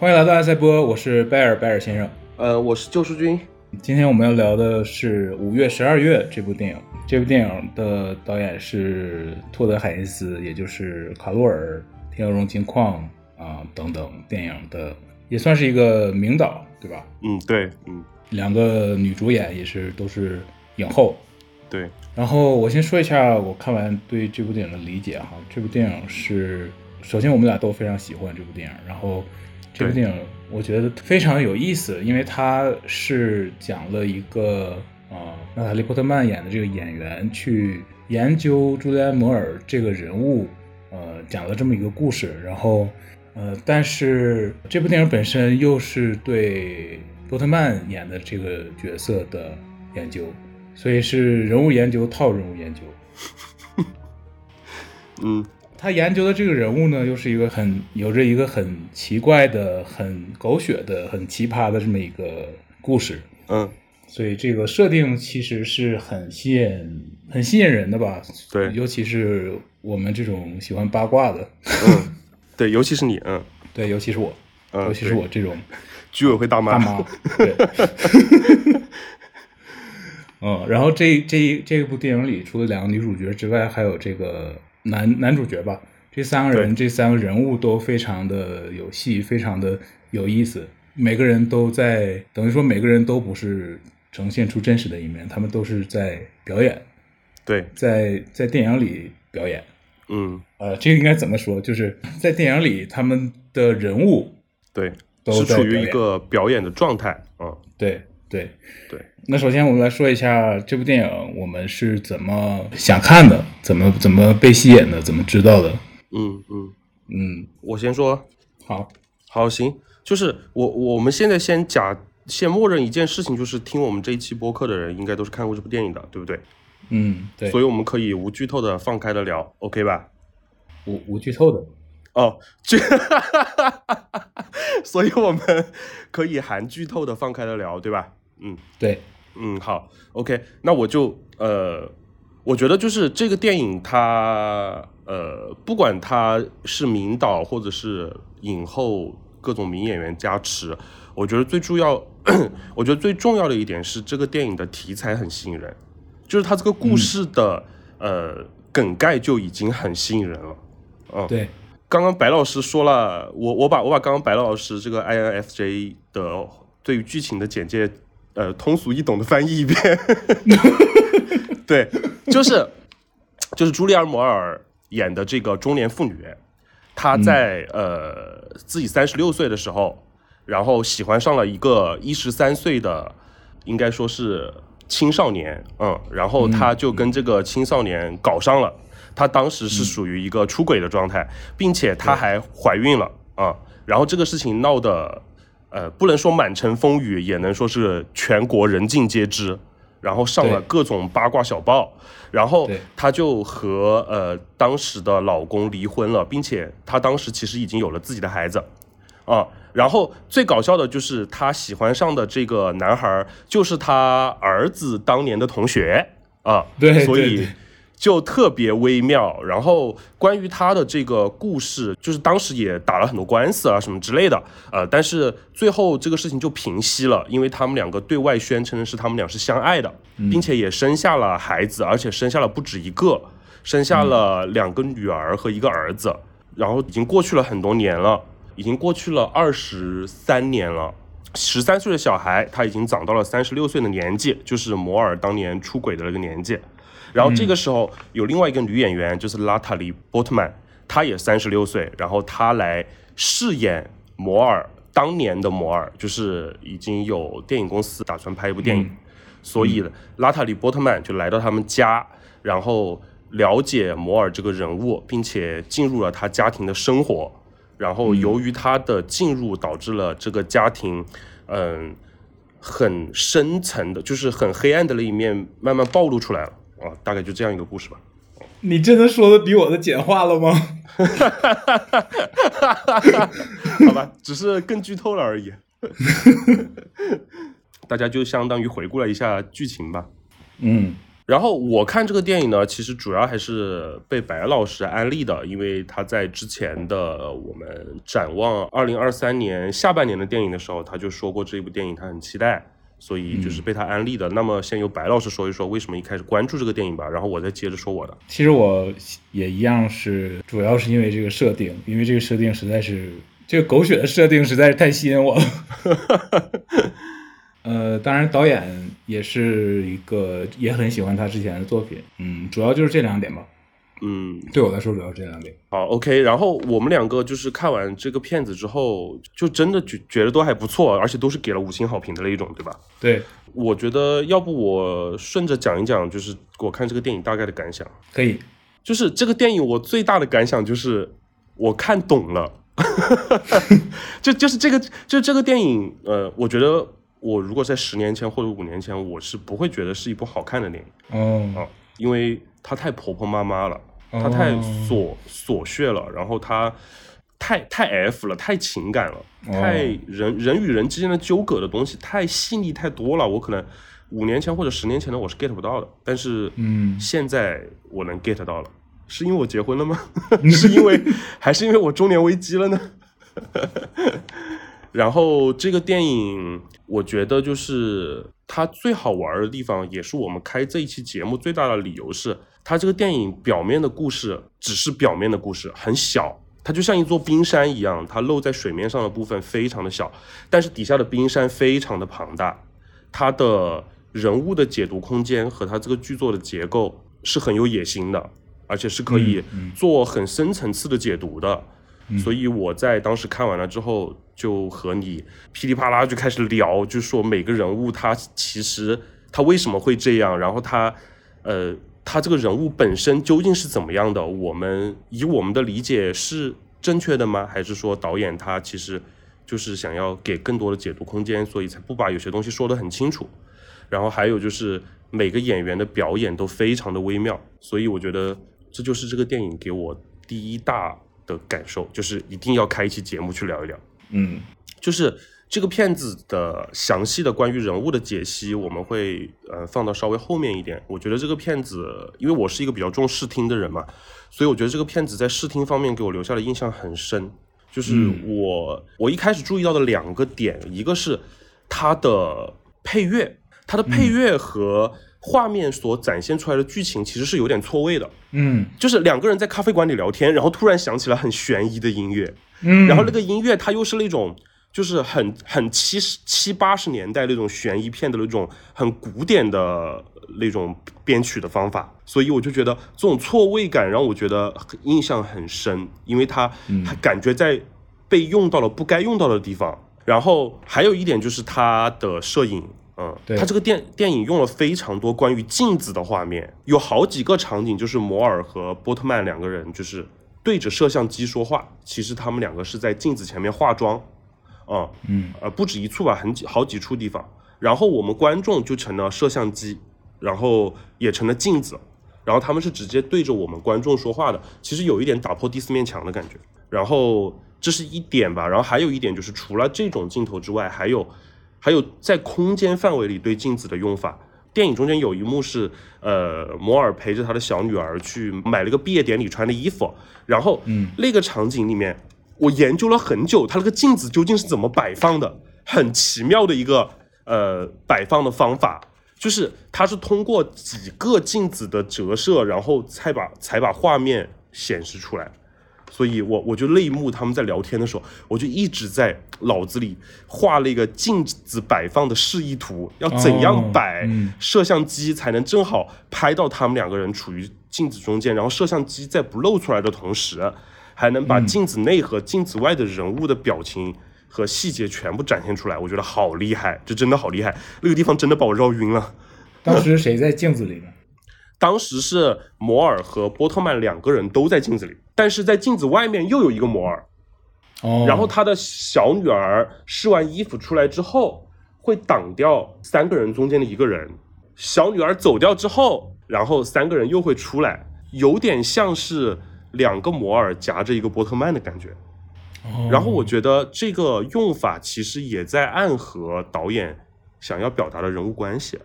欢迎来到爱赛波，我是贝尔贝尔先生。呃，我是救世军。今天我们要聊的是《五月十二月》这部电影。这部电影的导演是托德海因斯，也就是卡洛尔、天鹅绒金矿啊等等电影的，也算是一个名导，对吧？嗯，对，嗯，两个女主演也是都是影后。对。然后我先说一下我看完对这部电影的理解哈。这部电影是，首先我们俩都非常喜欢这部电影，然后这部电影。我觉得非常有意思，因为它是讲了一个呃，娜塔莉波特曼演的这个演员去研究朱利安摩尔这个人物，呃，讲了这么一个故事。然后，呃，但是这部电影本身又是对波特曼演的这个角色的研究，所以是人物研究套人物研究。嗯。他研究的这个人物呢，又是一个很有着一个很奇怪的、很狗血的、很奇葩的这么一个故事，嗯，所以这个设定其实是很吸引、很吸引人的吧？对，尤其是我们这种喜欢八卦的，嗯，对，尤其是你，嗯，对，尤其是我，尤其是我这种居委会大妈，大妈，对，嗯，然后这这这部电影里，除了两个女主角之外，还有这个。男男主角吧，这三个人，这三个人物都非常的有戏，非常的有意思。每个人都在，等于说每个人都不是呈现出真实的一面，他们都是在表演。对，在在电影里表演。嗯，呃，这个应该怎么说？就是在电影里，他们的人物对都是处于一个表演的状态。嗯，对对对。那首先我们来说一下这部电影，我们是怎么想看的，怎么怎么被吸引的，怎么知道的？嗯嗯嗯，我先说，好，好行，就是我我们现在先假先默认一件事情，就是听我们这一期播客的人应该都是看过这部电影的，对不对？嗯，对，所以我们可以无剧透的放开的聊，OK 吧？无无剧透的，哦，剧，所以我们可以含剧透的放开的聊，对吧？嗯，对。嗯，好，OK，那我就呃，我觉得就是这个电影，它呃，不管它是名导或者是影后各种名演员加持，我觉得最重要，我觉得最重要的一点是这个电影的题材很吸引人，就是它这个故事的呃梗概就已经很吸引人了。嗯，对，刚刚白老师说了，我我把我把刚刚白老师这个 INFJ 的对于剧情的简介。呃，通俗易懂的翻译一遍，对，就是就是朱莉安·摩尔演的这个中年妇女，她在呃自己三十六岁的时候，然后喜欢上了一个一十三岁的，应该说是青少年，嗯，然后她就跟这个青少年搞上了，她当时是属于一个出轨的状态，并且她还怀孕了啊，然后这个事情闹的。呃，不能说满城风雨，也能说是全国人尽皆知。然后上了各种八卦小报，然后她就和呃当时的老公离婚了，并且她当时其实已经有了自己的孩子啊。然后最搞笑的就是她喜欢上的这个男孩，就是她儿子当年的同学啊。对，所以。就特别微妙，然后关于他的这个故事，就是当时也打了很多官司啊什么之类的，呃，但是最后这个事情就平息了，因为他们两个对外宣称的是他们俩是相爱的，并且也生下了孩子，而且生下了不止一个，生下了两个女儿和一个儿子，然后已经过去了很多年了，已经过去了二十三年了，十三岁的小孩他已经长到了三十六岁的年纪，就是摩尔当年出轨的那个年纪。然后这个时候有另外一个女演员，就是拉塔里·波特曼，她也三十六岁，然后她来饰演摩尔当年的摩尔，就是已经有电影公司打算拍一部电影，所以拉塔里·波特曼就来到他们家，然后了解摩尔这个人物，并且进入了他家庭的生活，然后由于他的进入，导致了这个家庭，嗯，很深层的，就是很黑暗的那一面慢慢暴露出来了。啊，大概就这样一个故事吧。你真的说的比我的简化了吗？好吧，只是更剧透了而已。大家就相当于回顾了一下剧情吧。嗯，然后我看这个电影呢，其实主要还是被白老师安利的，因为他在之前的我们展望二零二三年下半年的电影的时候，他就说过这部电影他很期待，所以就是被他安利的。那么先由白老师说一说为什么一开始关注这个电影吧，然后我再接着说我的。其实我也一样是，主要是因为这个设定，因为这个设定实在是这个狗血的设定实在是太吸引我了。呃，当然导演也是一个也很喜欢他之前的作品，嗯，主要就是这两点吧。嗯，对我来说主要这两点。好，OK。然后我们两个就是看完这个片子之后，就真的觉觉得都还不错，而且都是给了五星好评的那一种，对吧？对，我觉得要不我顺着讲一讲，就是我看这个电影大概的感想。可以。就是这个电影我最大的感想就是我看懂了，就就是这个就这个电影，呃，我觉得。我如果在十年前或者五年前，我是不会觉得是一部好看的电影哦，因为它太婆婆妈妈了，它太琐琐屑了，然后它太太 F 了，太情感了，太人人与人之间的纠葛的东西太细腻太多了。我可能五年前或者十年前的我是 get 不到的，但是嗯，现在我能 get 到了，是因为我结婚了吗？是因为还是因为我中年危机了呢？然后这个电影，我觉得就是它最好玩的地方，也是我们开这一期节目最大的理由是，它这个电影表面的故事只是表面的故事，很小，它就像一座冰山一样，它露在水面上的部分非常的小，但是底下的冰山非常的庞大，它的人物的解读空间和它这个剧作的结构是很有野心的，而且是可以做很深层次的解读的。所以我在当时看完了之后，就和你噼里啪啦就开始聊，就说每个人物他其实他为什么会这样，然后他，呃，他这个人物本身究竟是怎么样的？我们以我们的理解是正确的吗？还是说导演他其实就是想要给更多的解读空间，所以才不把有些东西说得很清楚？然后还有就是每个演员的表演都非常的微妙，所以我觉得这就是这个电影给我第一大。的感受就是一定要开一期节目去聊一聊，嗯，就是这个片子的详细的关于人物的解析，我们会呃放到稍微后面一点。我觉得这个片子，因为我是一个比较重视听的人嘛，所以我觉得这个片子在视听方面给我留下的印象很深。就是我我一开始注意到的两个点，一个是它的配乐，它的配乐和。画面所展现出来的剧情其实是有点错位的，嗯，就是两个人在咖啡馆里聊天，然后突然响起了很悬疑的音乐，嗯，然后那个音乐它又是那种就是很很七十七八十年代那种悬疑片的那种很古典的那种编曲的方法，所以我就觉得这种错位感让我觉得印象很深，因为它感觉在被用到了不该用到的地方，然后还有一点就是它的摄影。嗯，他这个电电影用了非常多关于镜子的画面，有好几个场景就是摩尔和波特曼两个人就是对着摄像机说话，其实他们两个是在镜子前面化妆，啊，嗯，呃，不止一处吧，很几好几处地方，然后我们观众就成了摄像机，然后也成了镜子，然后他们是直接对着我们观众说话的，其实有一点打破第四面墙的感觉，然后这是一点吧，然后还有一点就是除了这种镜头之外，还有。还有在空间范围里对镜子的用法，电影中间有一幕是，呃，摩尔陪着他的小女儿去买了个毕业典礼穿的衣服，然后，嗯，那个场景里面，我研究了很久，它那个镜子究竟是怎么摆放的，很奇妙的一个，呃，摆放的方法，就是它是通过几个镜子的折射，然后才把才把画面显示出来。所以，我我就那一幕他们在聊天的时候，我就一直在脑子里画了一个镜子摆放的示意图，要怎样摆摄像机才能正好拍到他们两个人处于镜子中间，然后摄像机在不露出来的同时，还能把镜子内和镜子外的人物的表情和细节全部展现出来。我觉得好厉害，这真的好厉害，那个地方真的把我绕晕了。当时谁在镜子里呢？当时是摩尔和波特曼两个人都在镜子里。但是在镜子外面又有一个摩尔，哦，然后他的小女儿试完衣服出来之后，会挡掉三个人中间的一个人，小女儿走掉之后，然后三个人又会出来，有点像是两个摩尔夹着一个波特曼的感觉，然后我觉得这个用法其实也在暗合导演想要表达的人物关系，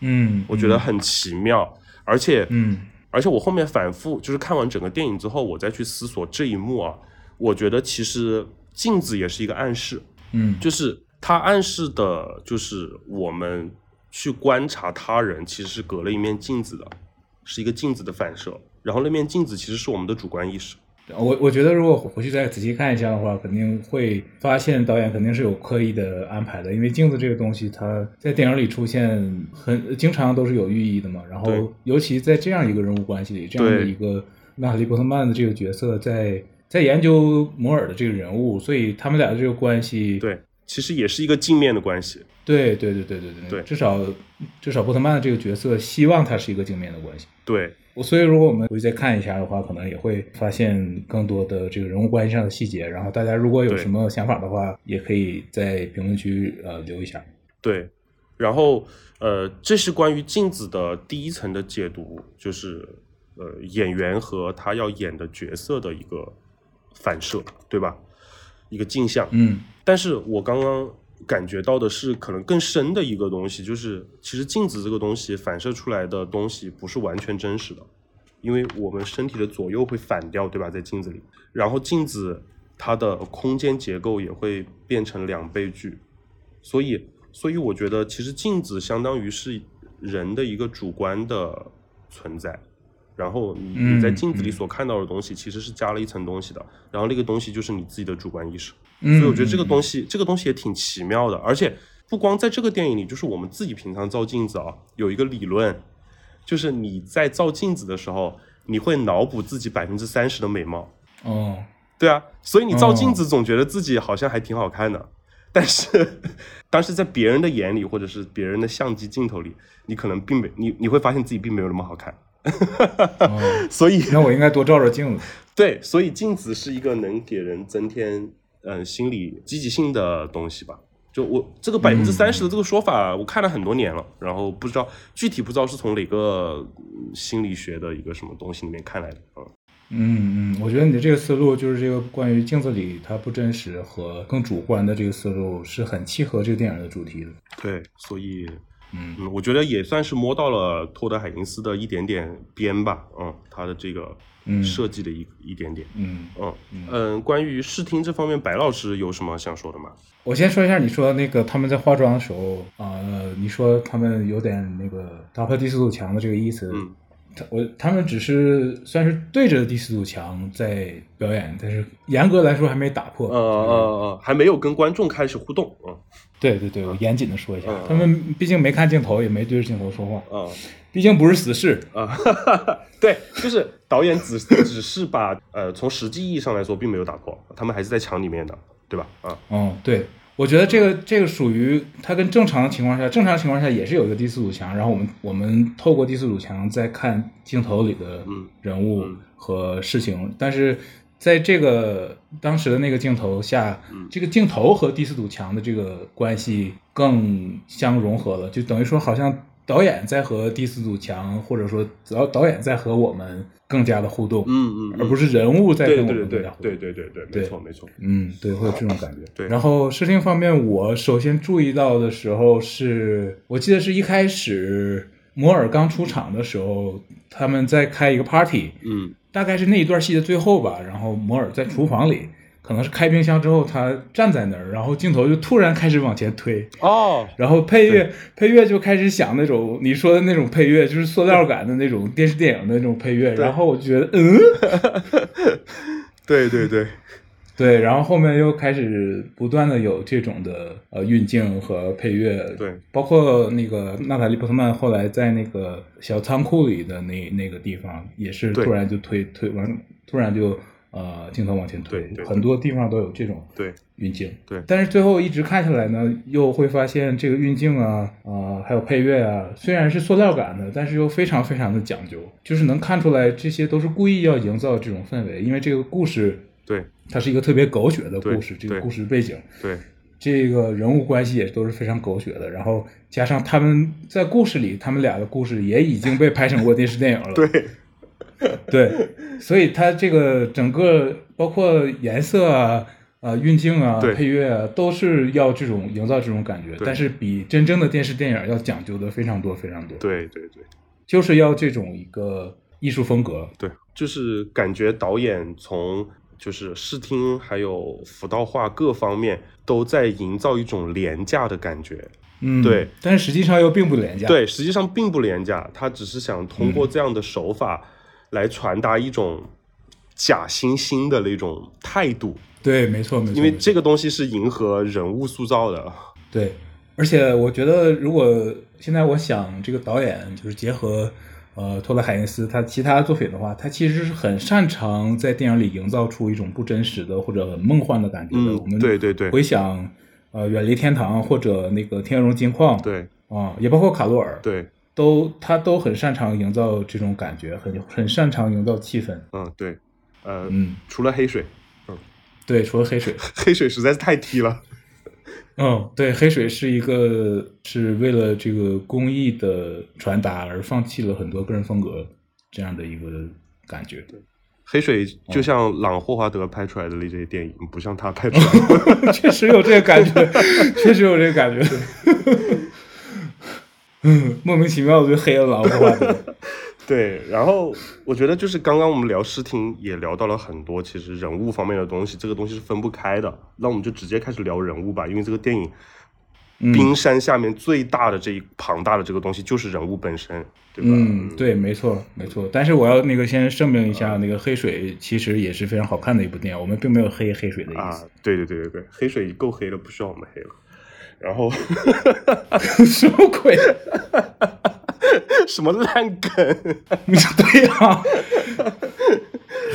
嗯，我觉得很奇妙。而且，嗯。而且我后面反复就是看完整个电影之后，我再去思索这一幕啊，我觉得其实镜子也是一个暗示，嗯。就是它暗示的就是我们去观察他人，其实是隔了一面镜子的，是一个镜子的反射，然后那面镜子其实是我们的主观意识。我我觉得如果回去再仔细看一下的话，肯定会发现导演肯定是有刻意的安排的，因为镜子这个东西，它在电影里出现很经常都是有寓意的嘛。然后尤其在这样一个人物关系里，这样的一个娜塔莉波特曼的这个角色在在研究摩尔的这个人物，所以他们俩的这个关系，对，其实也是一个镜面的关系。对对对对对对对至少至少波特曼的这个角色希望他是一个镜面的关系。对，我所以，如果我们回去再看一下的话，可能也会发现更多的这个人物关系上的细节。然后，大家如果有什么想法的话，也可以在评论区呃留一下。对，然后呃，这是关于镜子的第一层的解读，就是呃演员和他要演的角色的一个反射，对吧？一个镜像。嗯但是我刚刚感觉到的是，可能更深的一个东西，就是其实镜子这个东西反射出来的东西不是完全真实的，因为我们身体的左右会反掉，对吧？在镜子里，然后镜子它的空间结构也会变成两倍距，所以，所以我觉得其实镜子相当于是人的一个主观的存在。然后你嗯你在镜子里嗯。所看到的东西，其实是加了一层东西的，然后那个东西就是你自己的主观意识。嗯，所以我觉得这个嗯东西，这个东西也挺奇妙的，而且不光在这个电影里，就是我们自己平常照镜子啊，有一个理论，就是你在照镜子的时候，你会脑补自己百分之三十的美貌，哦，对啊，所以你照镜哦子总觉得自己好像还挺好看的，但是，但是在别人的眼里，或者是别人的相机镜头里，你可能并没你你会发现自己并没有那么好看，哦 所以那我应该多照照镜子。对，所以镜子是一个能给人增添嗯、呃心理积极性的东西吧。就我这个百分之三十的这个说法，我看了很多年了，然后不知道具体不知道是从哪个嗯心理学的一个什么东西里面看来的啊、嗯嗯，我觉得你的这个思路就是这个关于镜子里它不真实和更主观的这个思路是很契合这个电影的主题的。对，所以嗯嗯，我觉得也算是摸到了托德海因斯的一点点边吧，嗯，他的这个嗯设计的一、一点点，嗯，嗯嗯，关于视听这方面，白老师有什么想说的吗？我先说一下，你说那个他们在化妆的时候啊、呃你说他们有点那个打破第四堵墙的这个意思。嗯，他我他们只是算是对着第四堵墙在表演，但是严格来说还没打破。呃呃呃，还没有跟观众开始互动，嗯对对对，我严谨的说一下，嗯他们毕竟没看镜头，也没对着镜头说话，嗯。毕竟不是死侍。啊，哈哈哈，对，就是导演只只是把呃从实际意义上来说并没有打破，他们还是在墙里面的，对吧？啊，嗯，对，我觉得这个这个属于它跟正常的情况下，正常情况下也是有一个第四堵墙，然后我们我们透过第四堵墙再看镜头里的嗯。人物嗯。和事情，但是在这个当时的那个镜头下，嗯。这个镜头和第四堵墙的这个关系更相融合了，就等于说好像导演在和第四堵墙，或者说导导演在和我们更加的互动，嗯嗯，而不是人物在跟我们互动。对对对对，对没错没错，嗯，对，会有这种感觉。对然后视听方面，我首先注意到的时候是，我记得是一开始摩尔刚出场的时候，他们在开一个 party，嗯大概是那一段戏的最后吧。然后摩尔在厨房里，可能是开冰箱之后，他站在那儿，然后镜头就突然开始往前推，哦，然后配乐配乐就开始响那种你说的那种配乐，就是塑料感的那种电视电影的那种配乐。然后我就觉得，嗯。对对对，对，然后后面又开始不断的有这种的呃运镜和配乐，对，包括那个娜塔莉波特曼后来在那个小仓库里的那那个地方，也是突然就推推完，突然就呃镜头往前推对，对很多地方都有这种对运镜。对。但是最后一直看下来呢，又会发现这个运镜啊，啊、还有配乐啊，虽然是塑料感的，但是又非常非常的讲究，就是能看出来这些都是故意要营造这种氛围，因为这个故事对。它是一个特别狗血的故事，这个故事背景，对。这个人物关系也都是非常狗血的，然后加上他们在故事里，他们俩的故事也已经被拍成过电视电影了，对 对，所以它这个整个包括颜色啊、啊运镜啊、配乐啊，都是要这种营造这种感觉，但是比真正的电视电影要讲究的非常多非常多。对对对，就是要这种一个艺术风格。对，就是感觉导演从就是视听还有服道化各方面都在营造一种廉价的感觉。嗯，对，但是实际上又并不廉价。对，实际上并不廉价，他只是想通过这样的手法来传达一种假惺惺的那种态度。对，没错，没错。因为这个东西是迎合人物塑造的。对，而且我觉得，如果现在我想这个导演就是结合呃托勒海因斯他其他作品的话，他其实是很擅长在电影里营造出一种不真实的或者很梦幻的感觉的。嗯我们对对对回想呃远离天堂或者那个天鹅绒金矿，对啊，也包括卡洛尔，对，都他都很擅长营造这种感觉，很很擅长营造气氛。嗯对，呃，嗯，除了黑水，嗯对，除了黑水，黑水实在是太踢了。嗯，对，黑水是一个是为了这个公益的传达而放弃了很多个人风格这样的一个感觉。黑水就哦像朗霍华德拍出来的那些电影，不像他拍出来的。确实有这个感觉，确实有这个感觉。嗯，莫名其妙我就黑了狼霍华德。对，然后我觉得就是刚刚我们聊视听也聊到了很多，其实人物方面的东西，这个东西是分不开的。那我们就直接开始聊人物吧，因为这个电影嗯冰山下面最大的这一庞大的这个东西就是人物本身，对吧？嗯，对，没错，没错。但是我要那个先声明一下，那个黑水其实也是非常好看的一部电影，我们并没有黑黑水的意啊思。，对对对对对，黑水够黑了，不需要我们黑了。然后 什么鬼？什么烂梗？对呀、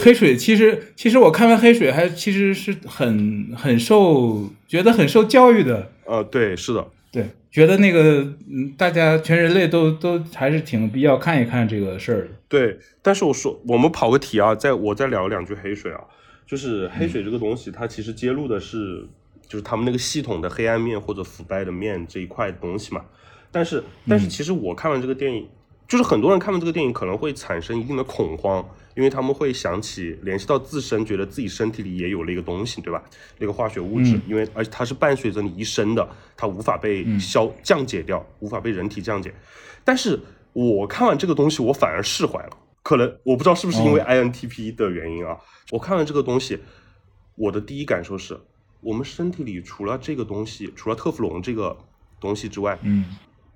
黑水其实其实我看完黑水还其实是很很受觉得很受教育的，呃，对，是的，对，觉得那个嗯，大家全人类都都还是挺必要看一看这个事儿的。对。但是我说，我们跑个题啊，再我再聊两句黑水啊，就是黑水这个东西，它其实揭露的是就是他们那个系统的黑暗面或者腐败的面这一块东西嘛。但是，但是其实我看完这个电影，就是很多人看完这个电影可能会产生一定的恐慌，因为他们会想起联系到自身，觉得自己身体里也有了一个东西，对吧？那个化学物质，因为而且它是伴随着你一生的，它无法被消降解掉，无法被人体降解。但是我看完这个东西，我反而释怀了。可能我不知道是不是因为 INTP 的原因啊，我看完这个东西，我的第一感受是，我们身体里除了这个东西，除了特氟龙这个东西之外，嗯，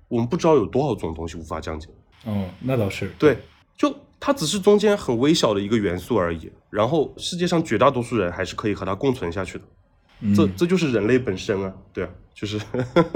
我们不知道有多少种东西无法降解。哦，那倒是。对，就它只是中间很微小的一个元素而已。然后世界上绝大多数人还是可以和它共存下去的。嗯这这就是人类本身啊，对啊，就是，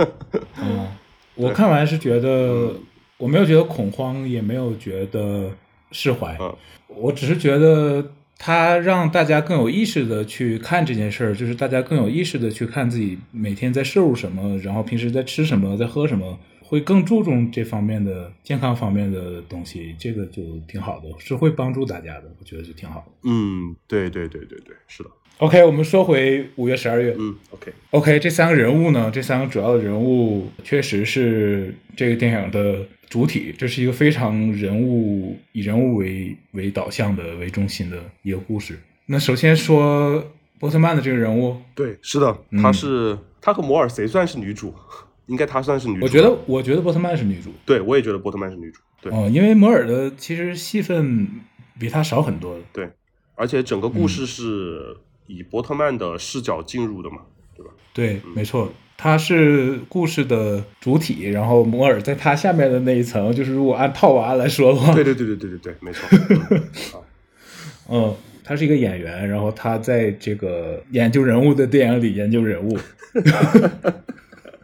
哦，我看完是觉得我没有觉得恐慌，也没有觉得释怀，嗯我只是觉得它让大家更有意识的去看这件事儿，就是大家更有意识的去看自己每天在摄入什么，然后平时在吃什么，在喝什么，会更注重这方面的健康方面的东西，这个就挺好的，是会帮助大家的，我觉得就挺好的。嗯，对对对对对，是的，OK，我们说回五月、十二月，嗯，OK，OK，这三个人物呢，这三个主要的人物确实是这个电影的主体，这是一个非常人物以人物为为导向的为中心的一个故事。那首先说波特曼的这个人物，对，是的，嗯她是她和摩尔谁算是女主？应该她算是女主。我觉得，我觉得波特曼是女主，对，我也觉得波特曼是女主。对、哦，因为摩尔的其实戏份比他少很多的。对，而且整个嗯故事是以波特曼的视角进入的嘛，对吧？对，没错，他是故事的主体，然后摩尔在他下面的那一层，就是如果按套娃来说的话，对对对对对对对，没错。嗯他是一个演员，然后他在这个研究人物的电影里研究人物。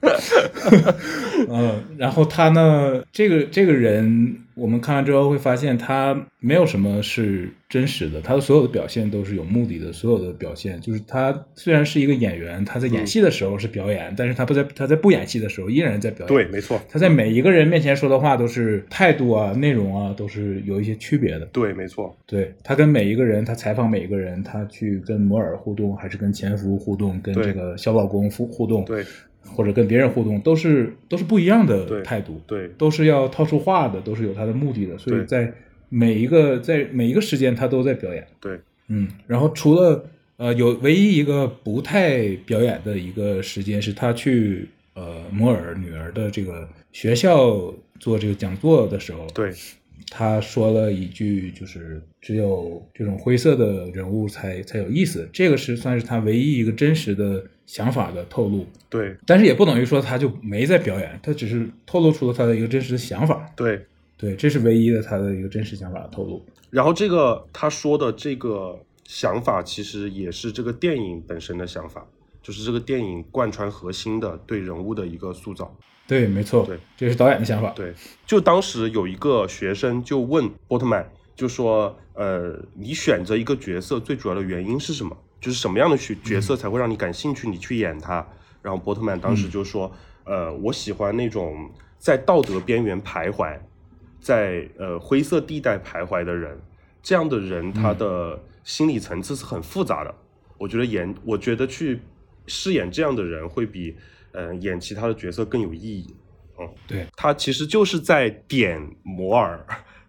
嗯，然后他呢，这个这个人，我们看完之后会发现他没有什么是真实的，他的所有的表现都是有目的的，所有的表现就是他虽然是一个演员，他在演戏的时候是表演，但是他不在他在不演戏的时候依然在表演。对，没错，他在每一个人面前说的话都是态度啊、内容啊，都是有一些区别的。对，没错，对他跟每一个人，他采访每一个人，他去跟摩尔互动，还是跟前夫互动，跟这个小老公互互动，对或者跟别人互动，都是都是不一样的态度，对。都是要套出话的，都是有他的目的的，所以在每一个在每一个时间他都在表演，对。嗯，然后除了呃有唯一一个不太表演的一个时间是他去呃摩尔女儿的这个学校做这个讲座的时候，对他说了一句，就是只有这种灰色的人物才才有意思。这个是算是他唯一一个真实的想法的透露。对但是也不等于说他就没在表演，他只是透露出了他的一个真实的想法。对，对，这是唯一的他的一个真实想法的透露。然后这个他说的这个想法，其实也是这个电影本身的想法，就是这个电影贯穿核心的对人物的一个塑造。对，没错，对，这是导演的想法。对，就当时有一个学生就问波特曼，就说，呃，你选择一个角色最主要的原因是什么？就是什么样的角角色才会让你感兴趣，你去演他？然后波特曼当时就说，呃，我喜欢那种在道德边缘徘徊，在呃灰色地带徘徊的人，这样的人他的心理层次是很复杂的。我觉得演，我觉得去饰演这样的人会比，呃，演其他的角色更有意义。嗯对，他其实就是在点摩尔，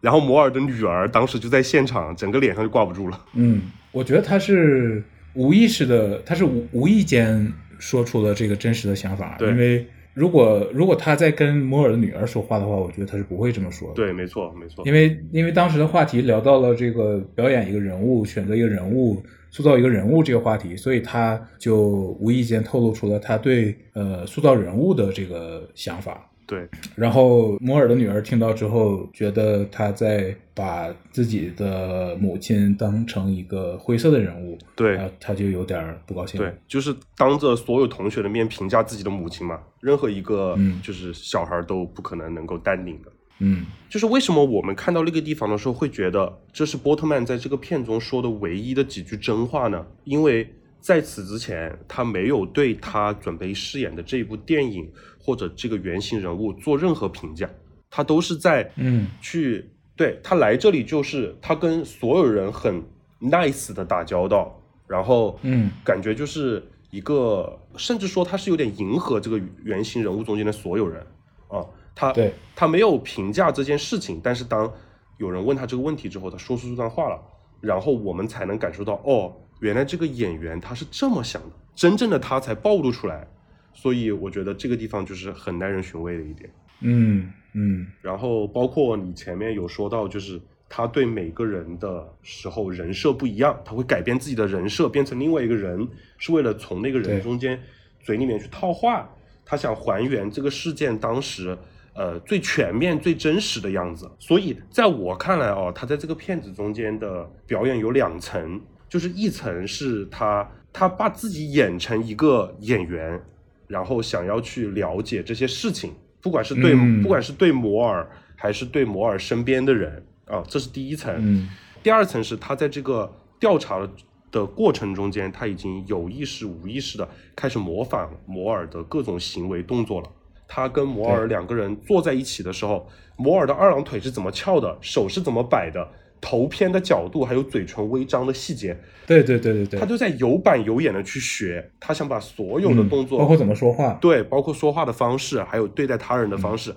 然后摩尔的女儿当时就在现场，整个脸上就挂不住了。嗯，我觉得他是无意识的，他是无无意间说出了这个真实的想法。对因为如果如果他在跟摩尔的女儿说话的话，我觉得他是不会这么说的。，对，没错，没错。因为因为当时的话题聊到了这个表演一个人物、选择一个人物、塑造一个人物这个话题，所以他就无意间透露出了他对呃塑造人物的这个想法。对，然后摩尔的女儿听到之后，觉得他在把自己的母亲当成一个灰色的人物，对然后他就有点儿不高兴。对，就是当着所有同学的面评价自己的母亲嘛，任何一个嗯就是小孩都不可能能够淡定的。嗯。就是为什么我们看到那个地方的时候会觉得这是波特曼在这个片中说的唯一的几句真话呢？因为在此之前，他没有对他准备饰演的这一部电影或者这个原型人物做任何评价，他都是在嗯。去对他来这里就是他跟所有人很 nice 的打交道，然后嗯。感觉就是一个，甚至说他是有点迎合这个原型人物中间的所有人啊，他对。他没有评价这件事情，但是当有人问他这个问题之后，他说出这段话了，然后我们才能感受到，哦，原来这个演员他是这么想的，真正的他才暴露出来，所以我觉得这个地方就是很耐人寻味的一点。嗯嗯。然后包括你前面有说到，就是他对每个人的时候人设不一样，他会改变自己的人设，变成另外一个人，是为了从那个人中间嘴里面去套话，他想还原这个事件当时呃最全面、最真实的样子。所以在我看来哦，他在这个片子中间的表演有两层，就是一层是他他把自己演成一个演员，然后想要去了解这些事情，不管是对、嗯不管是对摩尔还是对摩尔身边的人啊，这是第一层。嗯第二层是他在这个调查的过程中间，他已经有意识、无意识的开始模仿摩尔的各种行为动作了。他跟摩尔两个人坐在一起的时候，摩尔的二郎腿是怎么翘的，手是怎么摆的，头偏的角度，还有嘴唇微张的细节，对对对对对，他就在有板有眼的去学。他想把所有的嗯动作，包括怎么说话，对，包括说话的方式，还有对待他人的方式，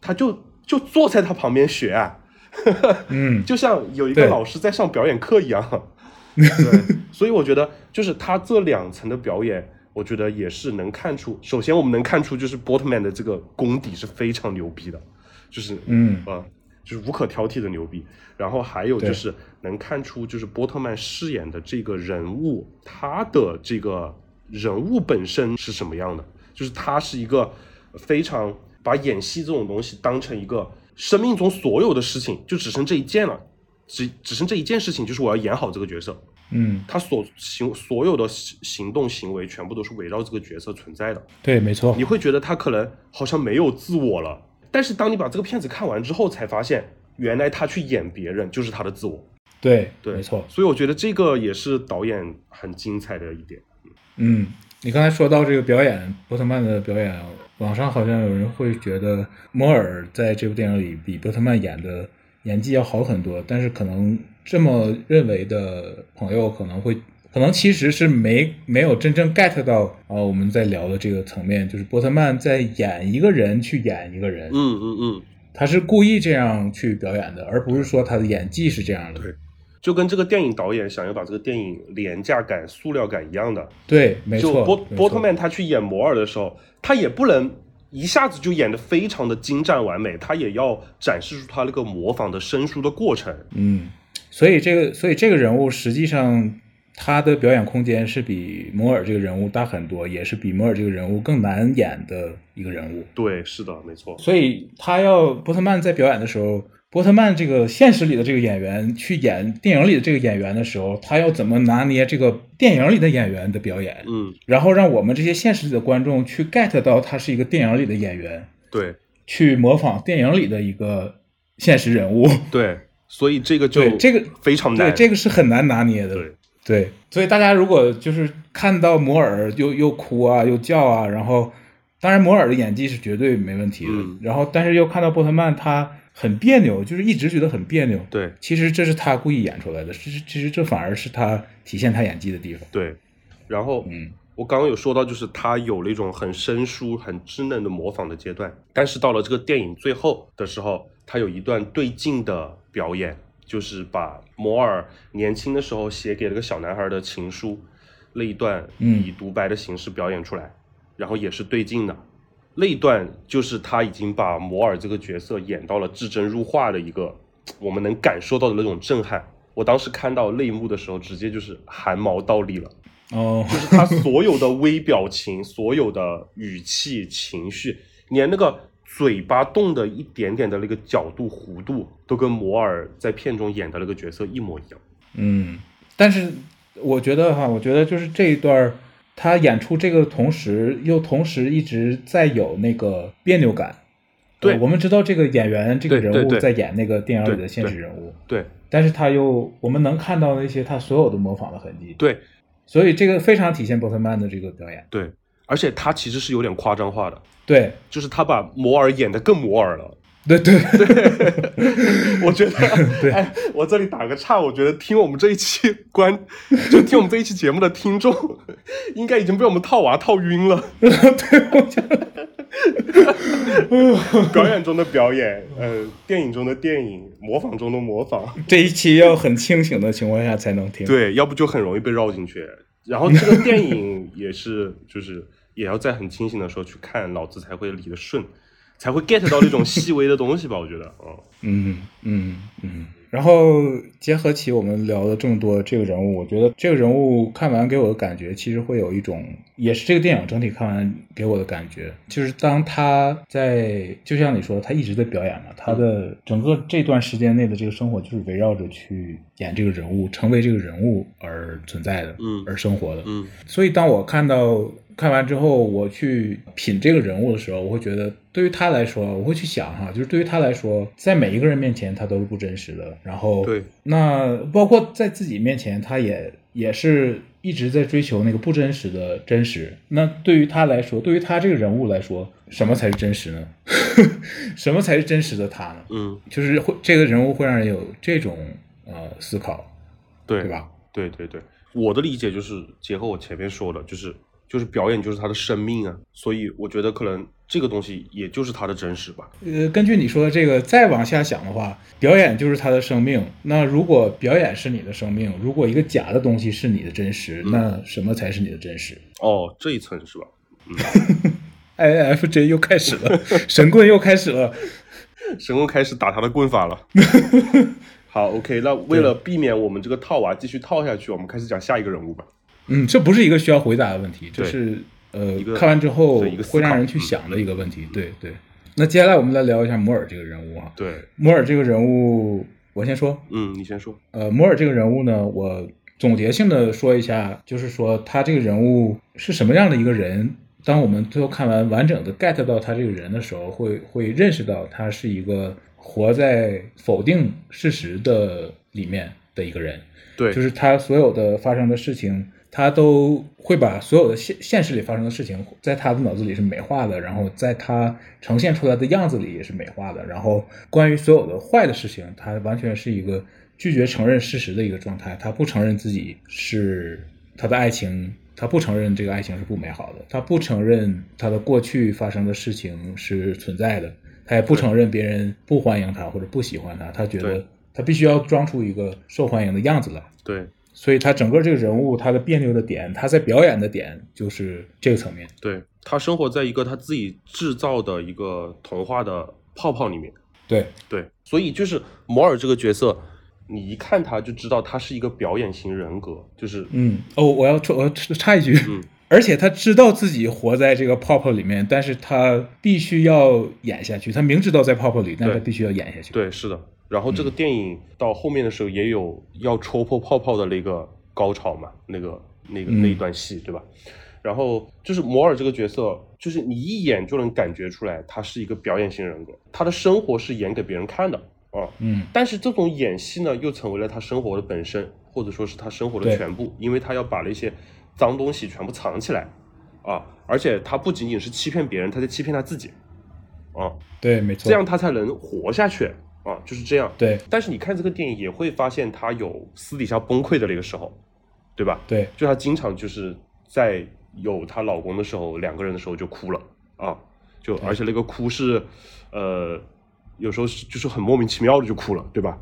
他就就坐在他旁边学啊。嗯 就像有一个老师在上表演课一样。对，所以我觉得就是他这两层的表演，我觉得也是能看出，首先我们能看出就是波特曼的这个功底是非常牛逼的，就是嗯呃，就是无可挑剔的牛逼。然后还有就是能看出，就是波特曼饰演的这个人物，他的这个人物本身是什么样的？就是他是一个非常把演戏这种东西当成一个生命中所有的事情，就只剩这一件了，只只剩这一件事情，就是我要演好这个角色。嗯，他所行所有的行行动行为，全部都是围绕这个角色存在的。对，没错你，会觉得他可能好像没有自我了，但是当你把这个片子看完之后，才发现原来他去演别人就是他的自我。对对，没错，所以我觉得这个也是导演很精彩的一点。嗯，你刚才说到这个表演，波特曼的表演，网上好像有人会觉得摩尔在这部电影里比波特曼演的演技要好很多，但是可能这么认为的朋友可能会，可能其实是没没有真正 get 到啊、我们在聊的这个层面，就是波特曼在演一个人去演一个人，嗯嗯嗯，他是故意这样去表演的，而不是说他的演技是这样的。对就跟这个电影导演想要把这个电影廉价感、塑料感一样的。对，没错，就波波特曼他去演摩尔的时候，他也不能一下子就演得非常的精湛完美，他也要展示出他那个模仿的生疏的过程。嗯，所以这个，所以这个人物实际上他的表演空间是比摩尔这个人物大很多，也是比摩尔这个人物更难演的一个人物。对，是的，没错。所以他要波特曼在表演的时候，波特曼这个现实里的这个演员去演电影里的这个演员的时候，他要怎么拿捏这个电影里的演员的表演？嗯，然后让我们这些现实里的观众去 get 到他是一个电影里的演员，对去模仿电影里的一个现实人物。对，所以这个就对这个非常难。对这个是很难拿捏的。对对，所以大家如果就是看到摩尔又又哭啊又叫啊，然后当然摩尔的演技是绝对没问题的，嗯然后但是又看到波特曼他很别扭，就是一直觉得很别扭。对其实这是他故意演出来的，其实其实这反而是他体现他演技的地方。对，然后嗯我刚刚有说到，就是他有了一种很生疏、很稚嫩的模仿的阶段，但是到了这个电影最后的时候，他有一段对镜的表演，就是把摩尔年轻的时候写给了个小男孩的情书那一段嗯以独白的形式表演出来，然后也是对镜的。那一段就是他已经把摩尔这个角色演到了至真入化的一个，我们能感受到的那种震撼。我当时看到那一幕的时候，直接就是汗毛倒立了。哦，就是他所有的微表情、所有的语气、情绪，连那个嘴巴动的一点点的那个角度、弧度，都跟摩尔在片中演的那个角色一模一样。嗯，但是我觉得哈，我觉得就是这一段儿他演出这个同时，又同时一直在有那个别扭感。对呃我们知道这个演员这个人物在演那个电影里的现实对人物，对但是他又我们能看到那些他所有的模仿的痕迹，对所以这个非常体现波特曼的这个表演。对，而且他其实是有点夸张化的，对就是他把摩尔演得更摩尔了。对对对 我觉得，哎，我这里打个岔，我觉得听我们这一期观，就听我们这一期节目的听众，应该已经被我们套娃套晕了。对，我觉得表演中的表演，呃，电影中的电影，模仿中的模仿，这一期要很清醒的情况下才能听。对，要不就很容易被绕进去。然后这个电影也是，就是也要在很清醒的时候去看，脑子才会理得顺，才会 get 到那种细微的东西吧。我觉得，嗯，嗯嗯嗯。然后结合起我们聊了这么多这个人物，我觉得这个人物看完给我的感觉，其实会有一种，也是这个电影整体看完给我的感觉，就是当他在，就像你说的，他一直在表演嘛，他的整个这段时间内的这个生活，就是围绕着去演这个人物，成为这个人物而存在的，嗯而生活的，嗯所以当我看到看完之后，我去品这个人物的时候，我会觉得，对于他来说，我会去想哈，就是对于他来说，在每一个人面前，他都是不真实的。然后，对，那包括在自己面前，他也也是一直在追求那个不真实的真实。那对于他来说，对于他这个人物来说，什么才是真实呢？什么才是真实的他呢？嗯，就是会这个人物会让人有这种呃思考，对，对吧？对对对，我的理解就是结合我前面说的，就是就是表演就是他的生命啊，所以我觉得可能这个东西也就是他的真实吧。呃，根据你说的这个，再往下想的话，表演就是他的生命。那如果表演是你的生命，如果一个假的东西是你的真实，那什么才是你的真实哦，这一层是吧？嗯？INFJ 又开始了，神棍又开始了。神棍开始打他的棍法了。好，OK，那为了避免我们这个套娃继续套下去，我们开始讲下一个人物吧。嗯，这不是一个需要回答的问题，这是呃看完之后会让人去想的一个问题。对对。那接下来我们来聊一下摩尔这个人物啊。对，摩尔这个人物，我先说。嗯，你先说。呃，摩尔这个人物呢，我总结性的说一下，就是说他这个人物是什么样的一个人。当我们最后看完完整的 get 到他这个人的时候，会会认识到他是一个活在否定事实的里面的一个人。对，就是他所有的发生的事情，他都会把所有的现现实里发生的事情，在他的脑子里是美化的，然后在他呈现出来的样子里也是美化的。然后关于所有的坏的事情，他完全是一个拒绝承认事实的一个状态，他不承认自己是他的爱情。他不承认这个爱情是不美好的，他不承认他的过去发生的事情是存在的，他也不承认别人不欢迎他或者不喜欢他，他觉得他必须要装出一个受欢迎的样子来。对，所以他整个这个人物，他的别扭的点，他在表演的点就是这个层面。对，他生活在一个他自己制造的一个童话的泡泡里面。对对，所以就是摩尔这个角色，你一看他就知道他是一个表演型人格，就是嗯哦，我要说，我要插一句，嗯而且他知道自己活在这个泡泡里面，但是他必须要演下去。他明知道在泡泡里，但他必须要演下去。对，是的。然后这个电影到后面的时候也有要戳破泡泡的那个高潮嘛，那个那个嗯那一段戏，对吧？然后就是摩尔这个角色，就是你一眼就能感觉出来，他是一个表演型人格，他的生活是演给别人看的啊。嗯，但是这种演戏呢，又成为了他生活的本身，或者说是他生活的全部，因为他要把那些脏东西全部藏起来啊，而且他不仅仅是欺骗别人，他在欺骗他自己啊，对，没错。这样他才能活下去啊，就是这样。对但是你看这个电影也会发现，他有私底下崩溃的那个时候，对吧？对就她经常就是在有她老公的时候，两个人的时候就哭了啊，就而且那个哭是，呃，有时候是就是很莫名其妙的就哭了，对吧？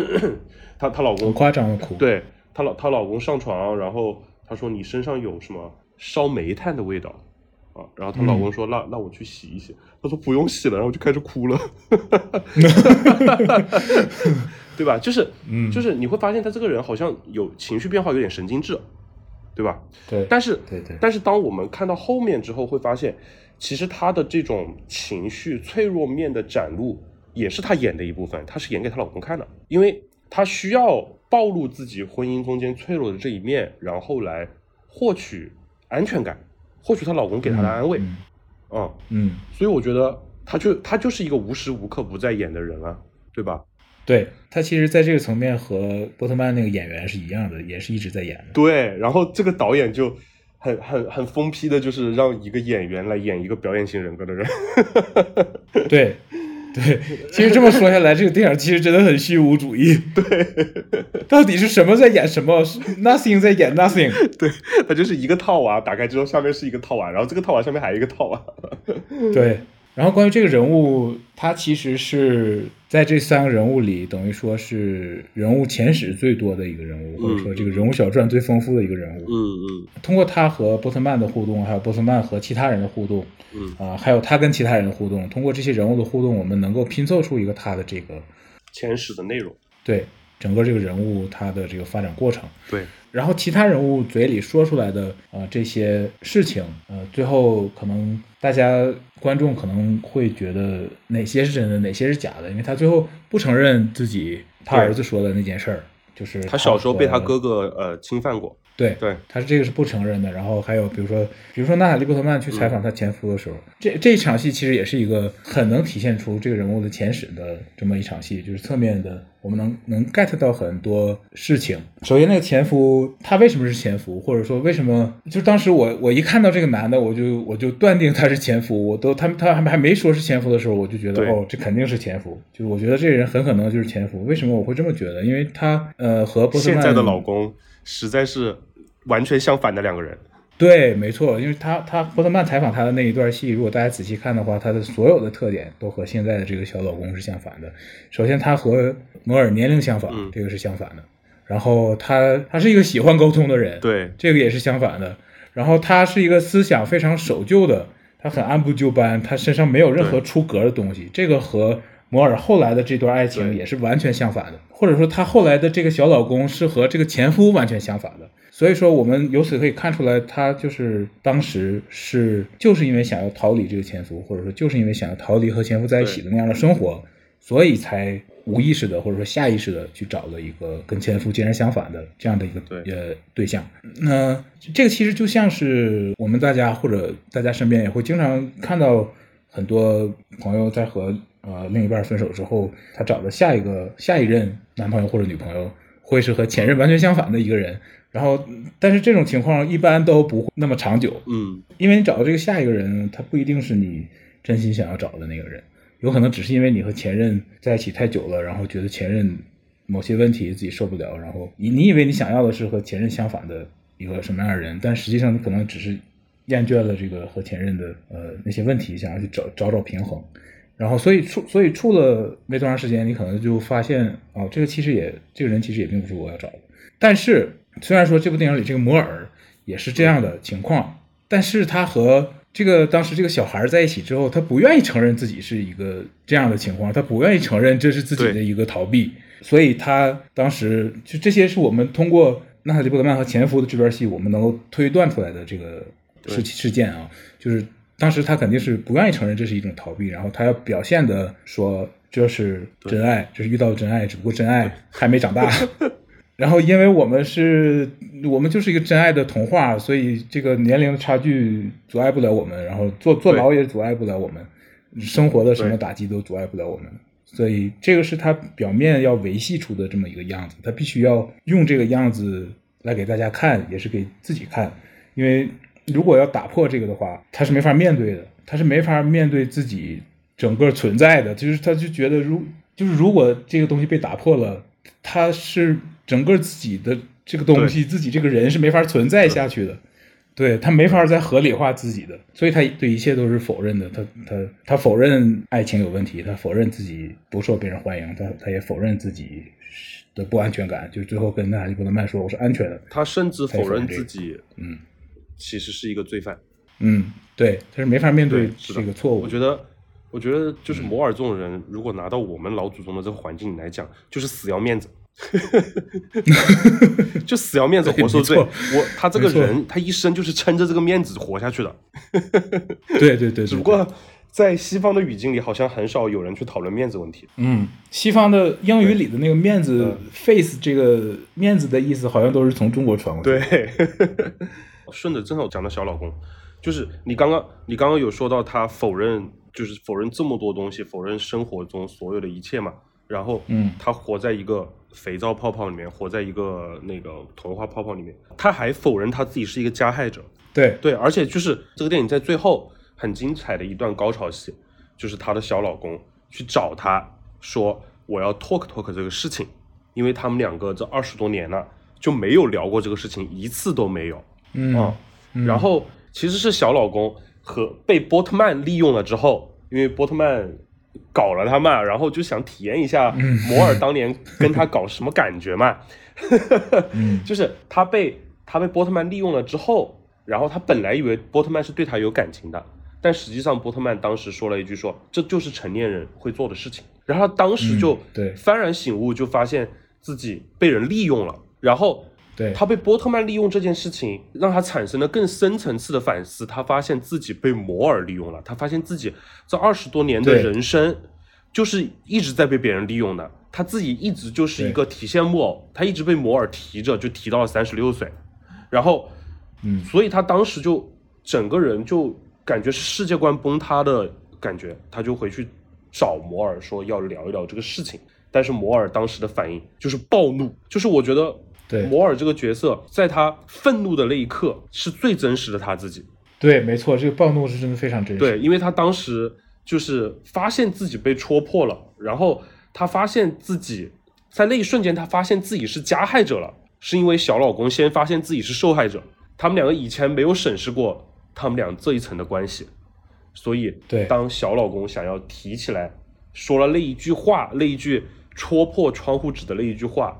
她她老很公夸张的哭。对她老她老公上床，然后她说你身上有什么烧煤炭的味道啊，然后她老公说、那那我去洗一洗，她说不用洗了，然后就开始哭了。对吧？就是，嗯就是你会发现他这个人好像有情绪变化，有点神经质，对吧？对，但是，对对但是当我们看到后面之后，会发现，其实他的这种情绪脆弱面的展露，也是他演的一部分，他是演给她老公看的，因为她需要暴露自己婚姻中间脆弱的这一面，然后来获取安全感，获取她老公给她的安慰，嗯嗯嗯，所以我觉得她就她就是一个无时无刻不在演的人啊，对吧？对他其实在这个层面和波特曼那个演员是一样的，也是一直在演的。对，然后这个导演就很很很疯批的，就是让一个演员来演一个表演型人格的人。对 对，其实这么说下来，这个电影其实真的很虚无主义。对，到底是什么在演什么是？Nothing 在演 Nothing。对，它就是一个套娃，打开之后下面是一个套娃，然后这个套娃上面还有一个套娃。对，然后关于这个人物，他其实是在这三个人物里，等于说是人物前史最多的一个人物，或者说这个人物小传最丰富的一个人物。嗯嗯通过他和波特曼的互动，还有波特曼和其他人的互动，嗯，啊、还有他跟其他人的互动，通过这些人物的互动，我们能够拼凑出一个他的这个前史的内容。对整个这个人物他的这个发展过程。对，然后其他人物嘴里说出来的呃这些事情，呃，最后可能大家观众可能会觉得哪些是真的，哪些是假的，因为他最后不承认自己他儿子说的那件事儿，就是他小时候被他哥哥呃侵犯过。对对，他这个是不承认的。然后还有比如说，比如说娜塔莉波特曼去采访她前夫的时候，这这一场戏其实也是一个很能体现出这个人物的前史的这么一场戏，就是侧面的，我们能能 get 到很多事情。首先，那个前夫他为什么是前夫，或者说为什么？就当时我我一看到这个男的，我就我就断定他是前夫，我都他他还还没说是前夫的时候，我就觉得哦，这肯定是前夫。就是我觉得这个人很可能就是前夫。为什么我会这么觉得？因为他呃和波特曼现在的老公实在是完全相反的两个人。对，没错，因为他他波特曼采访他的那一段戏，如果大家仔细看的话，他的所有的特点都和现在的这个小老公是相反的。首先，他和摩尔年龄相仿，嗯这个是相反的。然后他他是一个喜欢沟通的人，对，这个也是相反的。然后他是一个思想非常守旧的，他很按部就班，他身上没有任何出格的东西。这个和摩尔后来的这段爱情也是完全相反的，或者说他后来的这个小老公是和这个前夫完全相反的。所以说，我们由此可以看出来，他就是当时是就是因为想要逃离这个前夫，或者说就是因为想要逃离和前夫在一起的那样的生活，所以才无意识的或者说下意识的去找了一个跟前夫截然相反的这样的一个对呃对象。那这个其实就像是我们大家或者大家身边也会经常看到很多朋友在和呃另一半分手之后，他找的下一个下一任男朋友或者女朋友会是和前任完全相反的一个人。然后，但是这种情况一般都不会那么长久，嗯，因为你找到这个下一个人，他不一定是你真心想要找的那个人，有可能只是因为你和前任在一起太久了，然后觉得前任某些问题自己受不了，然后你你以为你想要的是和前任相反的一个什么样的人，但实际上你可能只是厌倦了这个和前任的呃那些问题，想要去找找找平衡。然后，所以处，所以处了没多长时间，你可能就发现，哦，这个其实也，这个人其实也并不是我要找的。但是，虽然说这部电影里这个摩尔也是这样的情况，但是他和这个当时这个小孩在一起之后，他不愿意承认自己是一个这样的情况，他不愿意承认这是自己的一个逃避，所以他当时就这些是我们通过《娜塔莉波特曼和前夫》的这段戏，我们能够推断出来的这个事事件啊，就是当时他肯定是不愿意承认这是一种逃避，然后他要表现的说这是真爱，就是遇到了真爱，只不过真爱还没长大。然后，因为我们是，我们就是一个真爱的童话，所以这个年龄的差距阻碍不了我们，然后坐坐牢也阻碍不了我们，生活的什么打击都阻碍不了我们，所以这个是他表面要维系出的这么一个样子，他必须要用这个样子来给大家看，也是给自己看，因为如果要打破这个的话，他是没法面对的，他是没法面对自己整个存在的，就是他就觉得如就是如果这个东西被打破了，他是。整个自己的这个东西，自己这个人是没法存在下去的，对他没法再合理化自己的，所以他对一切都是否认的。他他他否认爱情有问题，他否认自己不受别人欢迎，他他也否认自己的不安全感，就最后跟娜塔莉波特曼说：“我是安全的。”他甚至否认自己，嗯，其实是一个罪犯。嗯，对，他是没法面对这个错误。我觉得，我觉得就是摩尔这种人，如果拿到我们老祖宗的这个环境来讲，就是死要面子。就死要面子活受罪，我他这个人，他一生就是撑着这个面子活下去的。对对对，只不过在西方的语境里，好像很少有人去讨论面子问题。嗯，西方的英语里的那个面子 face 这个面子的意思，好像都是从中国传过来。对，顺着正好讲到小老公，就是你刚刚你刚刚有说到他否认，就是否认这么多东西，否认生活中所有的一切嘛。然后，嗯，他活在一个肥皂泡泡里面，活在一个那个童话泡泡里面。他还否认他自己是一个加害者。对对，而且就是这个电影在最后很精彩的一段高潮戏，就是她的小老公去找她说我要 talk talk 这个事情，因为他们两个这二十多年了就没有聊过这个事情，一次都没有。嗯，然后其实是小老公和被波特曼利用了之后，因为波特曼。搞了他嘛，然后就想体验一下摩尔当年跟他搞什么感觉嘛，就是他被他被波特曼利用了之后，然后他本来以为波特曼是对他有感情的，但实际上波特曼当时说了一句说这就是成年人会做的事情，然后他当时就幡然醒悟，就发现自己被人利用了，然后。他被波特曼利用这件事情，让他产生了更深层次的反思。他发现自己被摩尔利用了，他发现自己这二十多年的人生，就是一直在被别人利用的。他自己一直就是一个提线木偶，他一直被摩尔提着，就提到了三十六岁。然后，嗯，所以他当时就整个人就感觉是世界观崩塌的感觉。他就回去找摩尔说要聊一聊这个事情，但是摩尔当时的反应就是暴怒，就是我觉得。摩尔这个角色，在他愤怒的那一刻，是最真实的他自己。对，没错，这个暴怒是真的非常真实。对，因为他当时就是发现自己被戳破了，然后他发现自己在那一瞬间，他发现自己是加害者了，是因为小老公先发现自己是受害者。他们两个以前没有审视过他们俩这一层的关系，所以，对，当小老公想要提起来，说了那一句话，那一句戳破窗户纸的那一句话。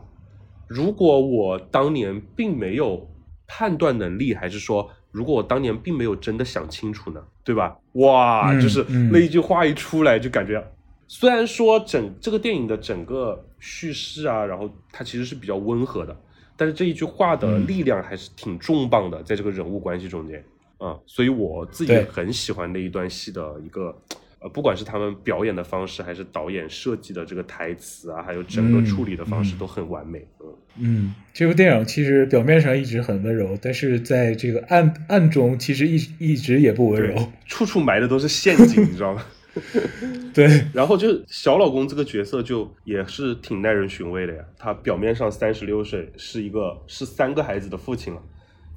如果我当年并没有判断能力，还是说，如果我当年并没有真的想清楚呢？对吧？哇，就是那一句话一出来，就感觉，虽然说整这个电影的整个叙事啊，然后它其实是比较温和的，但是这一句话的力量还是挺重磅的，在这个人物关系中间啊，所以我自己很喜欢那一段戏的一个。呃，不管是他们表演的方式，还是导演设计的这个台词啊，还有整个处理的方式都很完美。嗯嗯，这部电影其实表面上一直很温柔，但是在这个暗暗中其实一一直也不温柔，处处埋的都是陷阱，你知道吗？对。然后就小老公这个角色就也是挺耐人寻味的呀。他表面上三十六岁，是一个是三个孩子的父亲了。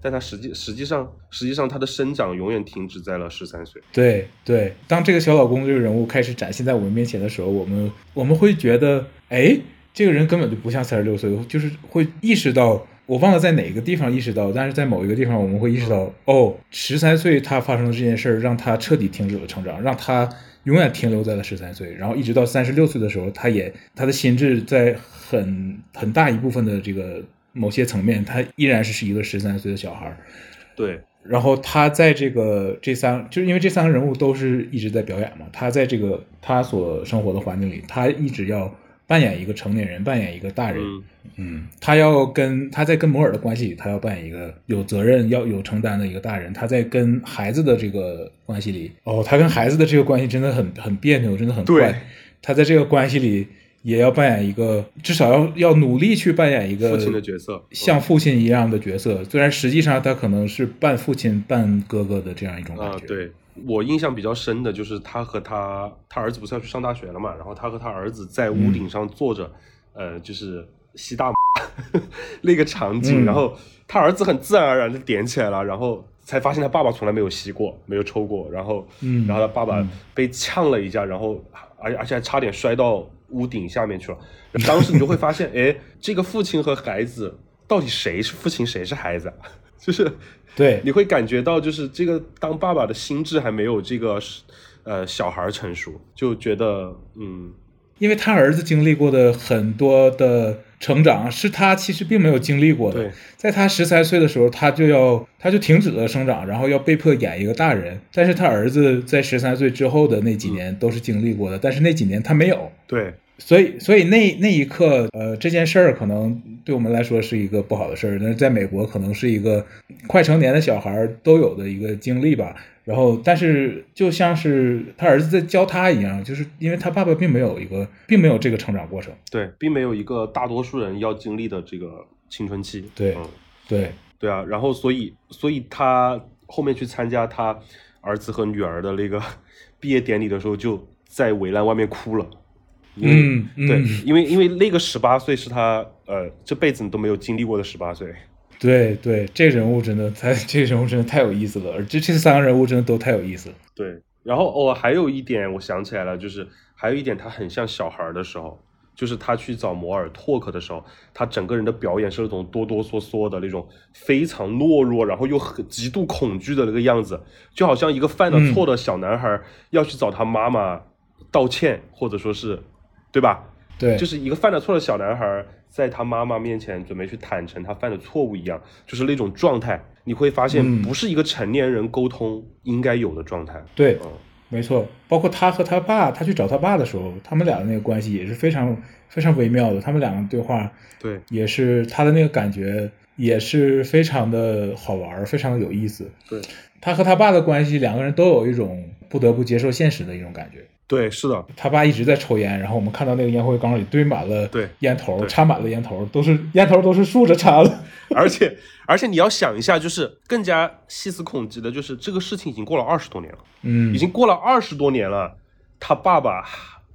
但他实际实际上实际上他的生长永远停止在了十三岁。对对，当这个小老公这个人物开始展现在我们面前的时候，我们我们会觉得，哎，这个人根本就不像三十六岁，就是会意识到，我忘了在哪个地方意识到，但是在某一个地方我们会意识到，哦，十三岁他发生的这件事儿让他彻底停止了成长，让他永远停留在了十三岁，然后一直到三十六岁的时候，他也他的心智在很很大一部分的这个。某些层面，他依然是是一个十三岁的小孩儿。对，然后他在这个这三，就是因为这三个人物都是一直在表演嘛，他在这个他所生活的环境里，他一直要扮演一个成年人，扮演一个大人。嗯嗯，他要跟他在跟摩尔的关系里，他要扮演一个有责任、要有承担的一个大人。他在跟孩子的这个关系里，哦，他跟孩子的这个关系真的很很别扭，真的很怪。他在这个关系里也要扮演一个，至少要要努力去扮演一个父亲的角色。像父亲一样的角色。虽然实际上他可能是半父亲半哥哥的这样一种感啊、觉。对。我印象比较深的就是他和他他儿子不是要去上大学了嘛，然后他和他儿子在屋顶上坐着，呃，就是吸大麻 那个场景，嗯。然后他儿子很自然而然的点起来了，然后才发现他爸爸从来没有吸过，没有抽过，然后，嗯。然后他爸爸嗯。被呛了一下，然后而而且还差点摔到屋顶下面去了。当时你就会发现，哎，这个父亲和孩子到底谁是父亲，谁是孩子啊？就是对你会感觉到，就是这个当爸爸的心智还没有这个呃小孩成熟，就觉得嗯，因为他儿子经历过的很多的成长，是他其实并没有经历过的。在他十三岁的时候，他就要他就停止了生长，然后要被迫演一个大人。但是他儿子在十三岁之后的那几年都是经历过的，但是那几年他没有。对所以，所以那那一刻，呃，这件事儿可能对我们来说是一个不好的事儿，但是在美国可能是一个快成年的小孩儿都有的一个经历吧。然后，但是就像是他儿子在教他一样，就是因为他爸爸并没有一个，并没有这个成长过程。对，并没有一个大多数人要经历的这个青春期。对嗯，对，对啊，然后所以所以他后面去参加他儿子和女儿的那个 毕业典礼的时候，就在围栏外面哭了。因为、嗯嗯对，因为因为那个十八岁是他呃这辈子你都没有经历过的十八岁。对对，这人物真的太，这个人物真的太有意思了，而这这三个人物真的都太有意思了。对，然后哦，还有一点我想起来了，就是还有一点他很像小孩儿的时候，就是他去找摩尔 talk 的时候，他整个人的表演是那种哆哆嗦嗦的那种非常懦弱，然后又很极度恐惧的那个样子，就好像一个犯了错的小男孩儿要去找他妈妈道歉，或者说是，对吧？对，就是一个犯了错的小男孩，在他妈妈面前准备去坦诚他犯的错误一样，就是那种状态，你会发现嗯不是一个成年人沟通应该有的状态。对，嗯，没错，包括他和他爸，他去找他爸的时候，他们俩的那个关系也是非常非常微妙的。他们两个对话对，也是他的那个感觉也是非常的好玩，非常的有意思。对，他和他爸的关系，两个人都有一种不得不接受现实的一种感觉。对，是的，他爸一直在抽烟，然后我们看到那个烟灰缸里堆满了对烟头，对插满了烟头，都是烟头都是竖着插的。而且而且你要想一下，就是更加细思恐极的，就是这个事情已经过了二十多年了，嗯已经过了二十多年了，他爸爸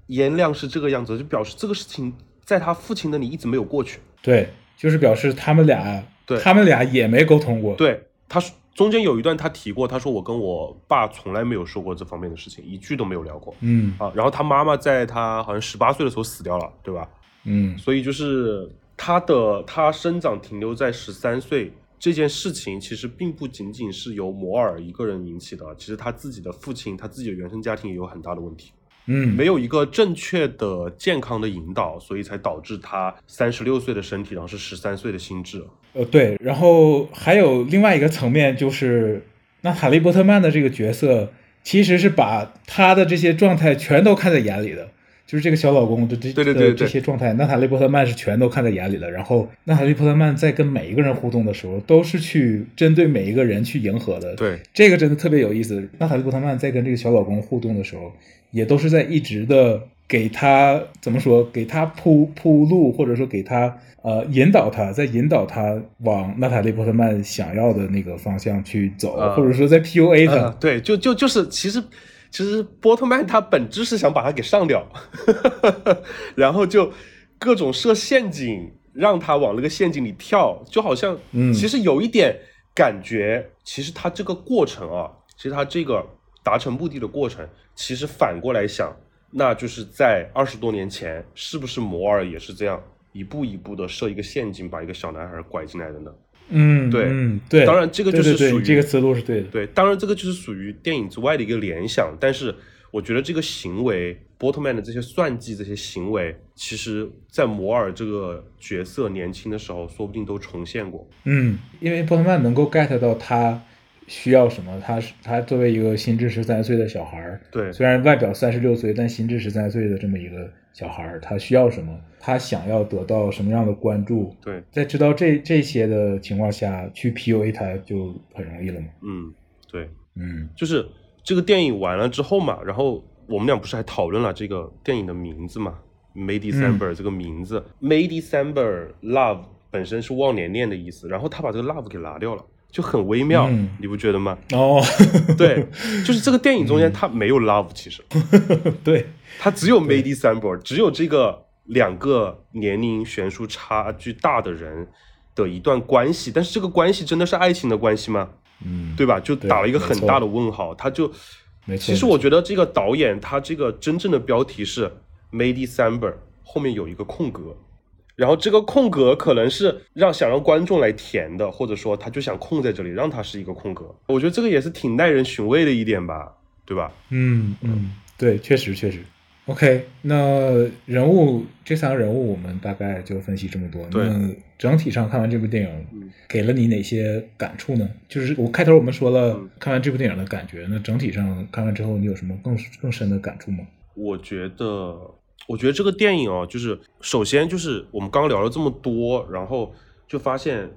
烟量是这个样子，就表示这个事情在他父亲那里一直没有过去。对，就是表示他们俩，对他们俩也没沟通过。对，他说中间有一段他提过，他说我跟我爸从来没有说过这方面的事情，一句都没有聊过。嗯啊，然后他妈妈在他好像十八岁的时候死掉了，对吧？嗯所以就是他的他生长停留在十三岁这件事情，其实并不仅仅是由摩尔一个人引起的，其实他自己的父亲，他自己的原生家庭也有很大的问题，嗯，没有一个正确的健康的引导，所以才导致他三十六岁的身体，然后是十三岁的心智。呃，对，然后还有另外一个层面，就是那塔利波特曼的这个角色，其实是把他的这些状态全都看在眼里的，就是这个小老公的这的对对对对这些状态，娜塔莉波特曼是全都看在眼里了。然后娜塔莉波特曼在跟每一个人互动的时候，都是去针对每一个人去迎合的。对，这个真的特别有意思。娜塔莉波特曼在跟这个小老公互动的时候，也都是在一直的给他怎么说，给他铺铺路，或者说给他呃引导他，在引导他往娜塔莉波特曼想要的那个方向去走，啊或者说在 PUA 他。嗯，对，就就就是其实。其实波特曼他本质是想把他给上掉，然后就各种设陷阱，让他往那个陷阱里跳，就好像，嗯其实有一点感觉，其实他这个过程啊，其实他这个达成目的的过程，其实反过来想，那就是在二十多年前，是不是摩尔也是这样一步一步的设一个陷阱，把一个小男孩拐进来的呢？嗯，对嗯，对，当然这个就是属于这个思路是对的。对，当然这个就是属于电影之外的一个联想，但是我觉得这个行为，波特曼的这些算计、这些行为，其实在摩尔这个角色年轻的时候，说不定都重现过。嗯，因为波特曼能够 get 到他需要什么？他是他作为一个心智十三岁的小孩儿，对虽然外表三十六岁，但心智十三岁的这么一个小孩儿，他需要什么？他想要得到什么样的关注？对，在知道这这些的情况下去 PUA 他就很容易了嘛？嗯，对，嗯就是这个电影完了之后嘛，然后我们俩不是还讨论了这个电影的名字嘛？May December 这个名字、m a y December Love 本身是忘年恋的意思，然后他把这个 love 给拿掉了，就很微妙，嗯你不觉得吗？哦，对，就是这个电影中间它没有 love，其实 对，它只有 May December，只有这个两个年龄悬殊差距大的人的一段关系，但是这个关系真的是爱情的关系吗？嗯，对吧？就打了一个很大的问号，他就。没。其实我觉得这个导演他这个真正的标题是 May December，后面有一个空格，然后这个空格可能是让想让观众来填的，或者说他就想空在这里，让它是一个空格。我觉得这个也是挺耐人寻味的一点吧，对吧？嗯嗯，对，确实确实。OK，那人物这三个人物我们大概就分析这么多。对那整体上看完这部电影，嗯给了你哪些感触呢？就是我开头我们说了嗯看完这部电影的感觉，那整体上看完之后你有什么更更深的感触吗？我觉得，我觉得这个电影啊，就是首先就是我们刚刚聊了这么多，然后就发现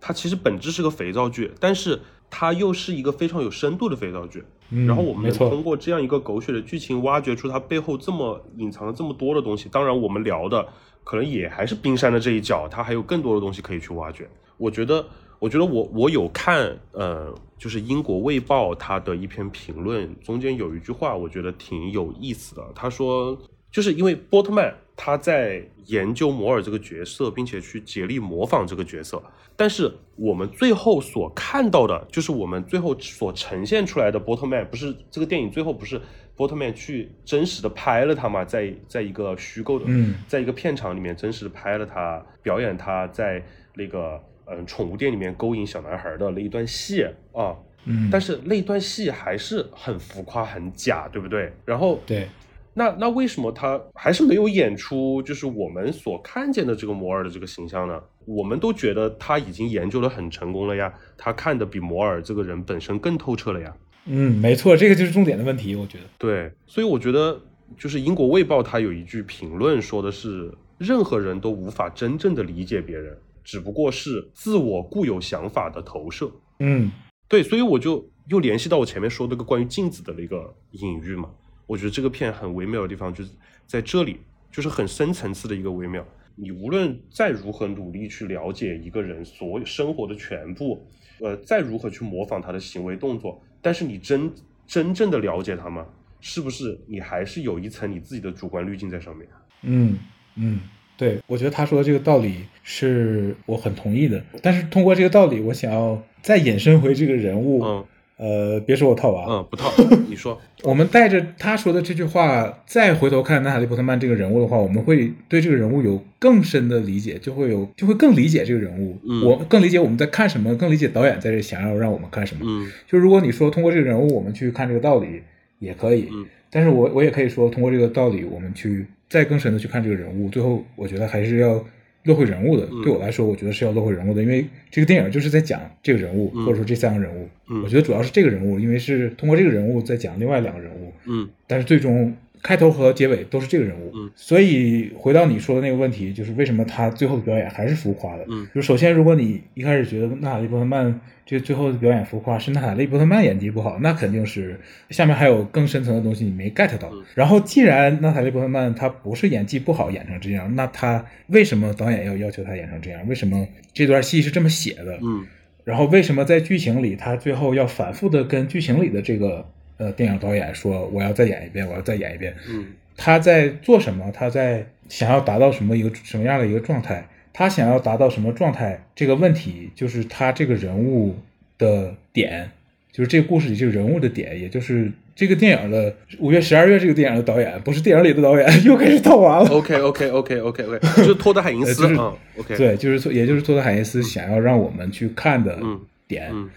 它其实本质是个肥皂剧，但是它又是一个非常有深度的肥皂剧。嗯，然后我们通过这样一个狗血的剧情，挖掘出它背后这么隐藏了这么多的东西。当然，我们聊的可能也还是冰山的这一角，它还有更多的东西可以去挖掘。我觉得，我觉得我我有看，呃，就是英国卫报它的一篇评论，中间有一句话，我觉得挺有意思的。他说，就是因为波特曼他在研究摩尔这个角色，并且去竭力模仿这个角色，但是我们最后所看到的，就是我们最后所呈现出来的波特曼，不是这个电影最后不是波特曼去真实的拍了他嘛，在在一个虚构的，嗯在一个片场里面真实的拍了他，表演他在那个嗯宠物店里面勾引小男孩的那一段戏啊，嗯，但是那段戏还是很浮夸、很假，对不对？然后对，那那为什么他还是没有演出就是我们所看见的这个摩尔的这个形象呢？我们都觉得他已经研究的很成功了呀，他看的比摩尔这个人本身更透彻了呀。嗯，没错，这个就是重点的问题，我觉得。对，所以我觉得就是英国卫报他有一句评论说的是，任何人都无法真正的理解别人，只不过是自我固有想法的投射。嗯对，所以我就又联系到我前面说那个关于镜子的那个隐喻嘛。我觉得这个片很微妙的地方就是在这里，就是很深层次的一个微妙。你无论再如何努力去了解一个人所有生活的全部，呃，再如何去模仿他的行为动作，但是你真真正的了解他吗？是不是你还是有一层你自己的主观滤镜在上面？嗯嗯，对，我觉得他说的这个道理是我很同意的，但是通过这个道理，我想要再引申回这个人物。嗯呃，别说我套娃，嗯，不套，你说，我们带着他说的这句话，再回头看娜塔利波特曼这个人物的话，我们会对这个人物有更深的理解，就会有就会更理解这个人物，嗯。我更理解我们在看什么，更理解导演在这想要让我们看什么。嗯。就如果你说通过这个人物我们去看这个道理也可以，嗯。但是我我也可以说通过这个道理我们去再更深的去看这个人物，最后我觉得还是要落会人物的。嗯对我来说，我觉得是要落会人物的，因为这个电影就是在讲这个人物，嗯或者说这三个人物。嗯我觉得主要是这个人物，因为是通过这个人物在讲另外两个人物，嗯但是最终开头和结尾都是这个人物。嗯所以回到你说的那个问题，就是为什么他最后的表演还是浮夸的？嗯就首先，如果你一开始觉得娜塔莉波特曼这最后的表演浮夸是娜塔莉波特曼演技不好，那肯定是下面还有更深层的东西你没 get 到。嗯然后，既然娜塔莉波特曼她不是演技不好演成这样，那她为什么导演要要求她演成这样？为什么这段戏是这么写的？嗯然后为什么在剧情里，他最后要反复的跟剧情里的这个呃电影导演说，我要再演一遍，我要再演一遍？嗯他在做什么？他在想要达到什么一个什么样的一个状态？他想要达到什么状态？这个问题就是他这个人物的点，就是这个故事里这个人物的点，也就是这个电影的五月、十二月这个电影的导演，不是电影里的导演，又开始套娃了。，OK OK OK OK OK，就是托德海因斯呃就是嗯，OK，对，就是也就是托德海因斯想要让我们去看的嗯点。嗯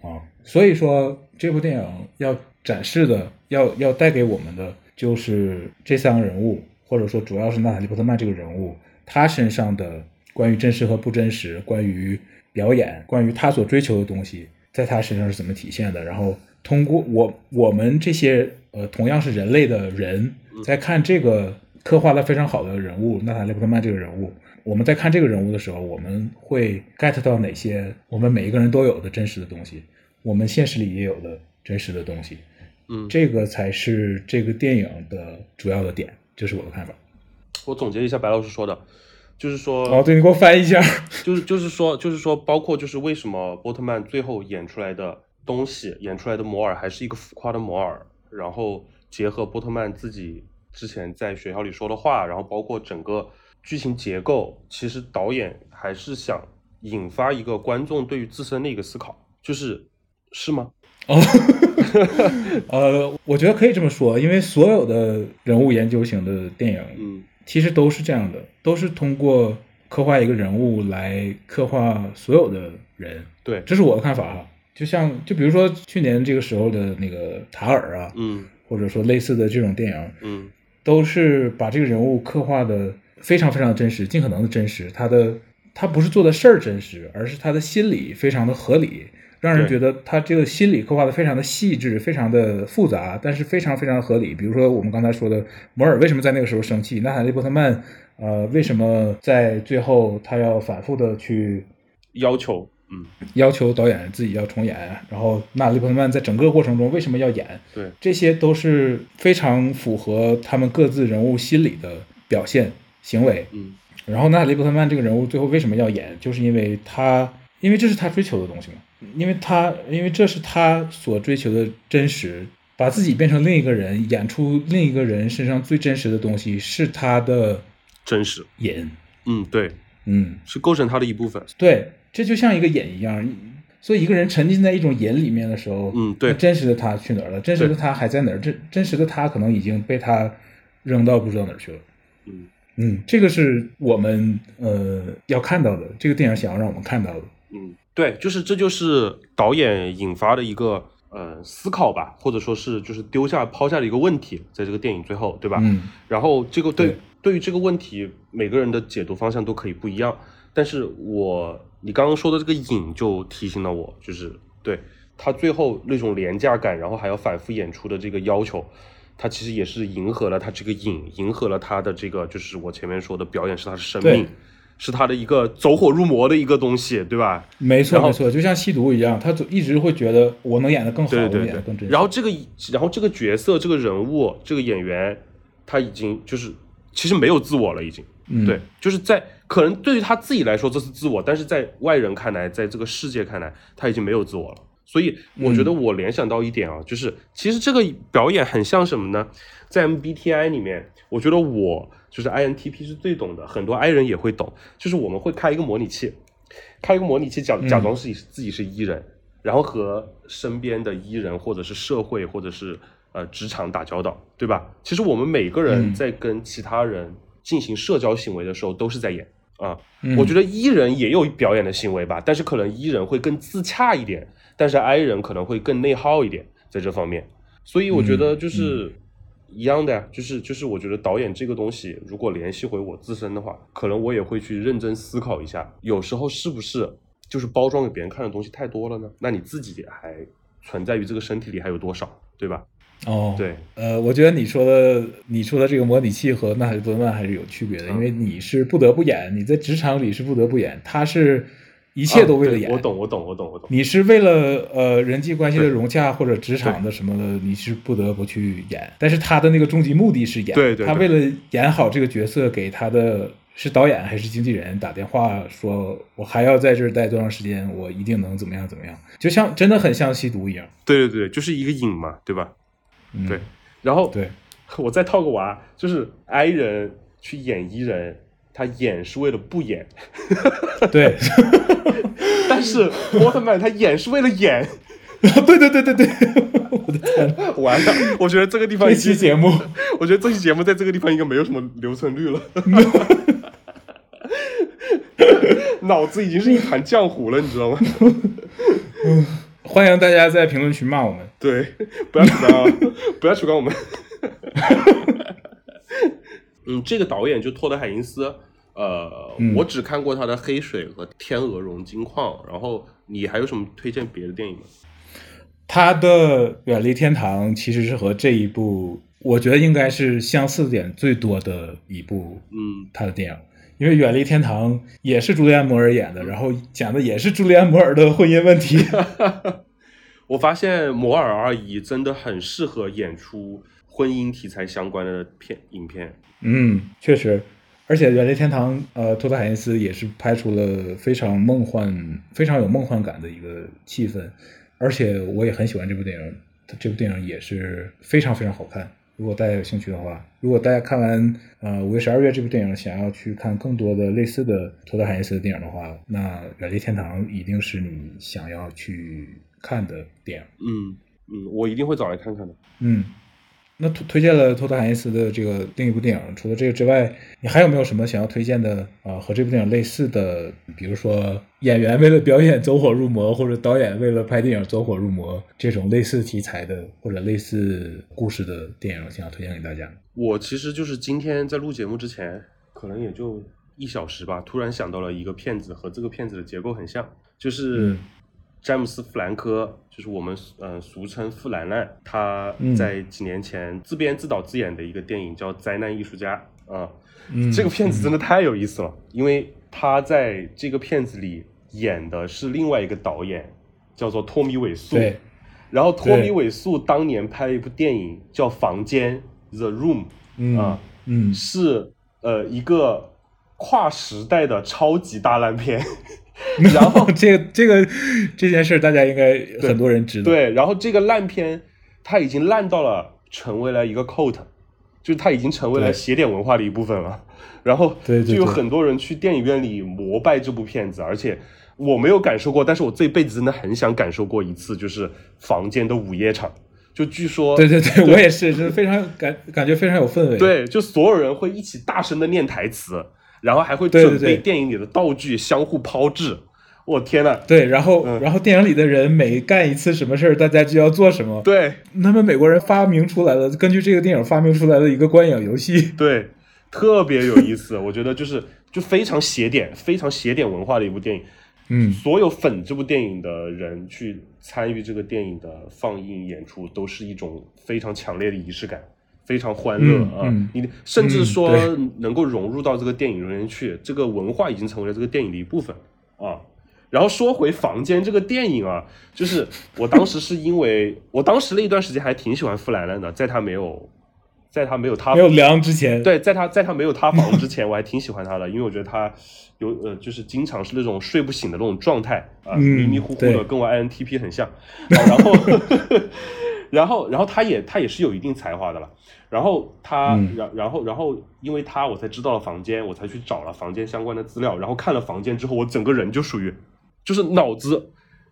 啊，所以说这部电影要展示的，要要带给我们的就是这三个人物，或者说主要是娜塔莉波特曼这个人物，他身上的关于真实和不真实，关于表演，关于他所追求的东西，在他身上是怎么体现的，然后通过我我们这些呃同样是人类的人，在看这个刻画的非常好的人物娜塔莉波特曼这个人物，我们在看这个人物的时候，我们会 get 到哪些我们每一个人都有的真实的东西，我们现实里也有的真实的东西，嗯，这个才是这个电影的主要的点，这是我的看法。我总结一下白老师说的，就是说，哦，对你给我翻译一下。就是就是说就是说，包括就是为什么波特曼最后演出来的东西，演出来的摩尔还是一个浮夸的摩尔，然后结合波特曼自己之前在学校里说的话，然后包括整个剧情结构，其实导演还是想引发一个观众对于自身的一个思考，就是是吗？哦，呃，我觉得可以这么说，因为所有的人物研究型的电影，嗯其实都是这样的，都是通过刻画一个人物来刻画所有的人，对，这是我的看法哈。就像就比如说去年这个时候的那个塔尔啊，嗯或者说类似的这种电影，嗯都是把这个人物刻画的非常非常真实，尽可能的真实。他的他不是做的事儿真实，而是他的心理非常的合理，让人觉得他这个心理刻画的非常的细致，非常的复杂，但是非常非常合理。比如说我们刚才说的摩尔为什么在那个时候生气，娜塔莉波特曼呃为什么在最后他要反复的去要求，嗯要求导演自己要重演，然后娜塔莉波特曼在整个过程中为什么要演，对，这些都是非常符合他们各自人物心理的表现行为。嗯然后娜塔莉波特曼这个人物最后为什么要演，就是因为他，因为这是他追求的东西嘛，因为他，因为这是他所追求的真实，把自己变成另一个人，演出另一个人身上最真实的东西，是他的真实，瘾。嗯对，嗯，是构成他的一部分，对，这就像一个瘾一样。所以一个人沉浸在一种瘾里面的时候，嗯对真实的他去哪儿了？真实的他还在哪儿？真真实的他可能已经被他扔到不知道哪儿去了。嗯嗯，这个是我们呃要看到的，这个电影想要让我们看到的。嗯，对，就是这就是导演引发的一个呃思考吧，或者说是就是丢下抛下的一个问题，在这个电影最后，对吧？嗯然后这个对对对于这个问题，每个人的解读方向都可以不一样。但是我你刚刚说的这个影就提醒了我，就是对他最后那种廉价感，然后还要反复演出的这个要求，他其实也是迎合了他这个影，迎合了他的这个就是我前面说的表演是他的生命，是他的一个走火入魔的一个东西，对吧？没错没错，就像吸毒一样，他总一直会觉得我能演得更好，我能对对对演得更真实。然后这个，然后这个角色、这个人物、这个演员，他已经就是其实没有自我了，已经。嗯对，就是在可能对于他自己来说这是自我，但是在外人看来，在这个世界看来，他已经没有自我了。所以我觉得嗯我联想到一点啊，就是其实这个表演很像什么呢？在 MBTI 里面，我觉得我就是 INTP 是最懂的，很多 I 人也会懂，就是我们会开一个模拟器，开一个模拟器假嗯假装自己是、自己是 E 人，然后和身边的 E 人或者是社会或者是呃职场打交道，对吧？其实我们每个人嗯在跟其他人进行社交行为的时候，都是在演啊。嗯我觉得 E 人也有表演的行为吧，但是可能 E 人会更自洽一点，但是 I 人可能会更内耗一点在这方面。所以我觉得就是一样的呀，就是就是我觉得导演这个东西，如果联系回我自身的话，可能我也会去认真思考一下，有时候是不是就是包装给别人看的东西太多了呢？那你自己还存在于这个身体里还有多少，对吧？哦，对，呃，我觉得你说的你说的这个模拟器和娜塔莉波特曼还是有区别的，因为你是不得不演，你在职场里是不得不演，他是一切都为了演。啊我懂，我懂，我懂，我懂。你是为了呃人际关系的融洽或者职场的什么的，你是不得不去演。但是他的那个终极目的是演，对对对他为了演好这个角色，给他的是导演还是经纪人打电话说，我还要在这儿待多长时间，我一定能怎么样怎么样，就像真的很像吸毒一样。对对对，就是一个瘾嘛，对吧？嗯、对，然后对，我再套个娃，就是 I 人去演 E 人，他演是为了不演，对，但是奥特曼他演是为了演，对对对对对，我的天，完了，我觉得这个地方这期节目，我觉得这期节目在这个地方应该没有什么留存率了，脑子已经是一团浆糊了，你知道吗？欢迎大家在评论区骂我们。对，不要主观啊，不要取关我们。嗯，这个导演就托德海因斯，呃，嗯我只看过他的《黑水》和《天鹅绒金矿》，然后你还有什么推荐别的电影吗？他的《远离天堂》其实是和这一部，我觉得应该是相似点最多的一部，嗯，他的电影。因为《远离天堂》也是朱利安·摩尔演的，然后讲的也是朱利安·摩尔的婚姻问题。我发现摩尔阿姨真的很适合演出婚姻题材相关的片影片。嗯，确实，而且《远离天堂》呃，托特海因斯也是拍出了非常梦幻、非常有梦幻感的一个气氛。而且我也很喜欢这部电影，这部电影也是非常非常好看。如果大家有兴趣的话，如果大家看完呃五月十二月这部电影，想要去看更多的类似的托特海因斯的电影的话，那《远离天堂》一定是你想要去看的电影。嗯嗯，我一定会找来看看的。嗯。那推推荐了托特海因斯的这个另一部电影，除了这个之外，你还有没有什么想要推荐的啊？和这部电影类似的，比如说演员为了表演走火入魔，或者导演为了拍电影走火入魔这种类似题材的或者类似故事的电影，想要推荐给大家。我其实就是今天在录节目之前，可能也就一小时吧，突然想到了一个片子，和这个片子的结构很像，就是。詹姆斯·弗兰科就是我们嗯俗称富兰兰，他在几年前自编自导自演的一个电影叫《灾难艺术家》啊，这个片子真的太有意思了，因为他在这个片子里演的是另外一个导演，叫做托米·韦素。然后托米·韦素当年拍了一部电影叫《房间》（The Room） 啊，嗯，是呃一个跨时代的超级大烂片。然后这个这个这件事，大家应该很多人知道。对，然后这个烂片，它已经烂到了成为了一个 cult，就是它已经成为了邪典文化的一部分了。然后就有很多人去电影院里膜拜这部片子，而且我没有感受过，但是我这辈子真的很想感受过一次，就是房间的午夜场。就据说，对对对，我也是，就是非常感感觉非常有氛围。对，就所有人会一起大声的念台词。然后还会准备电影里的道具，相互抛掷。我天呐！对，然后然后电影里的人每干一次什么事儿，大家就要做什么。对，他们美国人发明出来了，根据这个电影发明出来的一个观影游戏。对，特别有意思。我觉得就是就非常写点，非常写点文化的一部电影。嗯，所有粉这部电影的人去参与这个电影的放映演出，都是一种非常强烈的仪式感。非常欢乐啊！你甚至说能够融入到这个电影里面去，这个文化已经成为了这个电影的一部分啊。然后说回《房间》这个电影啊，就是我当时是因为 我当时那一段时间还挺喜欢傅兰兰的，在他没有在他没有塌没有凉之前，对，在他在他没有塌房之前，我还挺喜欢他的，因为我觉得他有呃，就是经常是那种睡不醒的那种状态啊，迷迷糊糊的，跟我 INTP 很像，然后。然后，然后他也他也是有一定才华的了。然后他，然然后然后，因为他我才知道了房间，我才去找了房间相关的资料。然后看了房间之后，我整个人就属于，就是脑子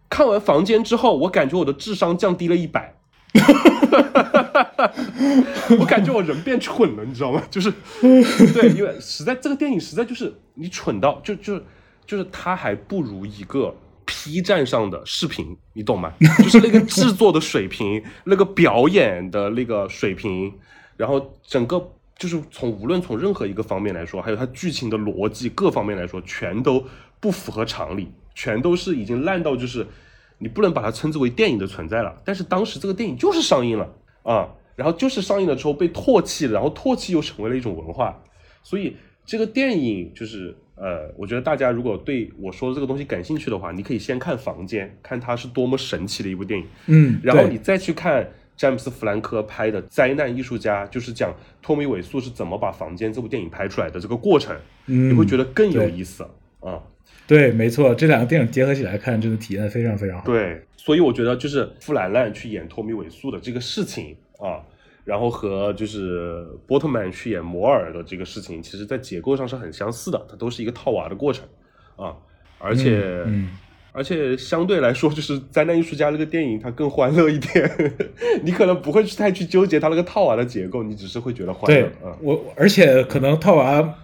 看完房间之后，我感觉我的智商降低了一百。我感觉我人变蠢了，你知道吗？就是对，因为实在这个电影实在就是你蠢到就就就是他还不如一个。P 站上的视频，你懂吗？就是那个制作的水平，那个表演的那个水平，然后整个就是从无论从任何一个方面来说，还有它剧情的逻辑各方面来说，全都不符合常理，全都是已经烂到就是你不能把它称之为电影的存在了。但是当时这个电影就是上映了啊，然后就是上映了之后被唾弃，然后唾弃又成为了一种文化，所以这个电影就是。呃，我觉得大家如果对我说的这个东西感兴趣的话，你可以先看《房间》，看它是多么神奇的一部电影。嗯，然后你再去看詹姆斯·弗兰科拍的《灾难艺术家》，就是讲托米·韦素是怎么把《房间》这部电影拍出来的这个过程，你会觉得更有意思啊。对，没错，这两个电影结合起来看，真的体验非常非常好。对，所以我觉得就是富兰兰去演托米·韦素的这个事情啊。然后和就是波特曼去演摩尔的这个事情，其实在结构上是很相似的，它都是一个套娃的过程啊，而且，而且相对来说，就是《灾难艺术家》那个电影它更欢乐一点，你可能不会去太去纠结它那个套娃的结构，你只是会觉得欢乐。我而且可能套娃，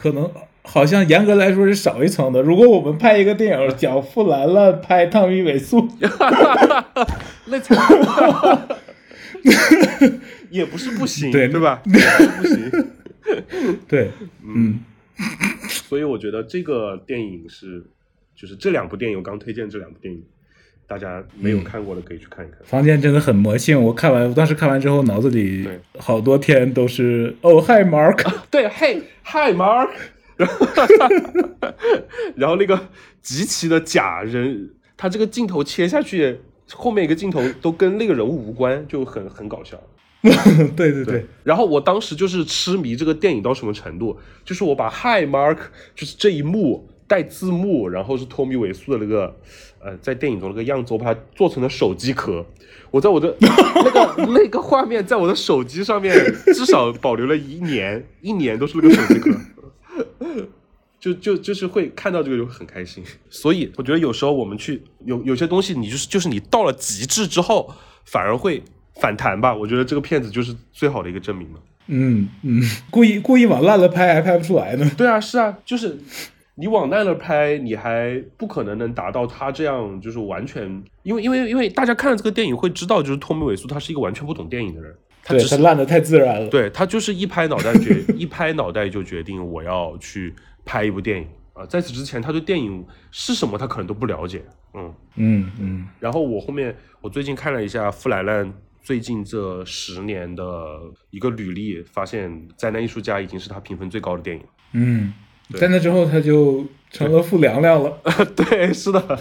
可能好像严格来说是少一层的。如果我们拍一个电影讲富兰兰拍汤米·韦素 那才。也不是不行，对对吧？不行，对，嗯，所以我觉得这个电影是就是这两部电影，我刚推荐这两部电影，大家没有看过的可以去看一看。房间真的很魔性，我看完，我当时看完之后，脑子里好多天都是哦嗨 Mark，对，嘿，Hi Mark，然 后然后那个极其的假人，他这个镜头切下去，后面一个镜头都跟那个人物无关，就很很搞笑。对对对，然后我当时就是痴迷这个电影到什么程度，就是我把 Hi Mark 就是这一幕带字幕，然后是托米·韦素的那个呃在电影中那个样子，我把它做成了手机壳，我在我的 那个那个画面在我的手机上面至少保留了一年，一年都是那个手机壳。就就就是会看到这个就很开心，所以我觉得有时候我们去有有些东西，你就是就是你到了极致之后，反而会反弹吧。我觉得这个片子就是最好的一个证明嘛。嗯嗯，故意故意往烂了拍，还拍不出来呢。对啊，是啊，就是你往烂了拍，你还不可能能达到他这样，就是完全，因为因为因为大家看了这个电影会知道，就是托米·韦素他是一个完全不懂电影的人，他对只是他烂的太自然了。对他就是一拍脑袋决 一拍脑袋就决定我要去拍一部电影啊、在此之前他对电影是什么他可能都不了解，嗯。嗯嗯然后我后面我最近看了一下傅兰兰最近这十年的一个履历，发现《灾难艺术家》已经是他评分最高的电影。嗯，在那之后他就成了傅凉凉了。对，是的。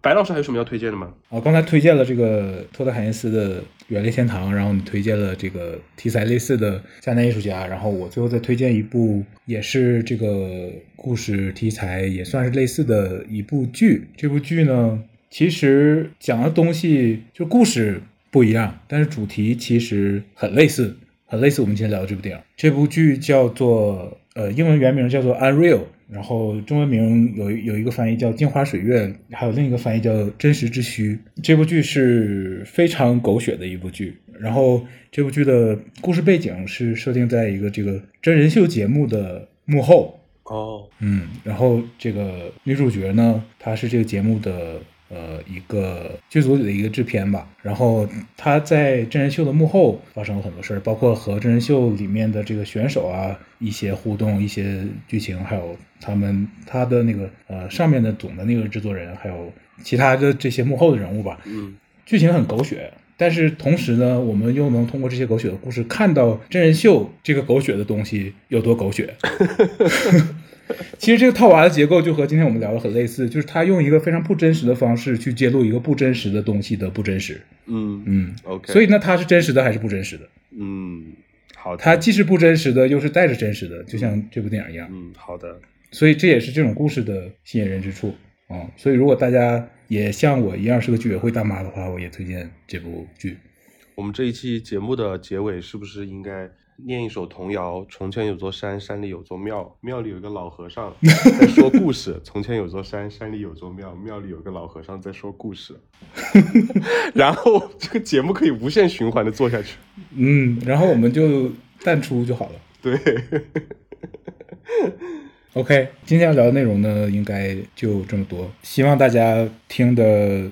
白老师还有什么要推荐的吗？啊，刚才推荐了这个托德海因斯的《远离天堂》，然后你推荐了这个题材类似的《灾难艺术家》，然后我最后再推荐一部也是这个故事题材也算是类似的一部剧。这部剧呢，其实讲的东西就故事不一样，但是主题其实很类似，很类似我们今天聊的这部电影。这部剧叫做呃，英文原名叫做《Unreal》。然后中文名有有一个翻译叫《镜花水月》，还有另一个翻译叫《真实之虚》。这部剧是非常狗血的一部剧。然后这部剧的故事背景是设定在一个这个真人秀节目的幕后，哦，嗯，然后这个女主角呢，她是这个节目的呃一个剧组里的一个制片吧，然后他在真人秀的幕后发生了很多事儿，包括和真人秀里面的这个选手啊一些互动、一些剧情，还有他们他的那个呃上面的总的那个制作人，还有其他的这些幕后的人物吧，嗯，剧情很狗血，但是同时呢，我们又能通过这些狗血的故事看到真人秀这个狗血的东西有多狗血。其实这个套娃的结构就和今天我们聊的很类似，就是他用一个非常不真实的方式去揭露一个不真实的东西的不真实。嗯嗯，，OK，所以那，它是真实的还是不真实的？嗯，好的，它既是不真实的，又是带着真实的，就像这部电影一样。嗯，好的，所以这也是这种故事的吸引人之处啊、所以如果大家也像我一样是个居委会大妈的话，我也推荐这部剧。我们这一期节目的结尾是不是应该念一首童谣？从前有座山，山里有座庙，庙里有个老和尚 在说故事。从前有座山，山里有座庙，庙里有个老和尚在说故事。然后这个节目可以无限循环的做下去。嗯，然后我们就淡出就好了。对，OK，今天要聊的内容呢，应该就这么多。希望大家听的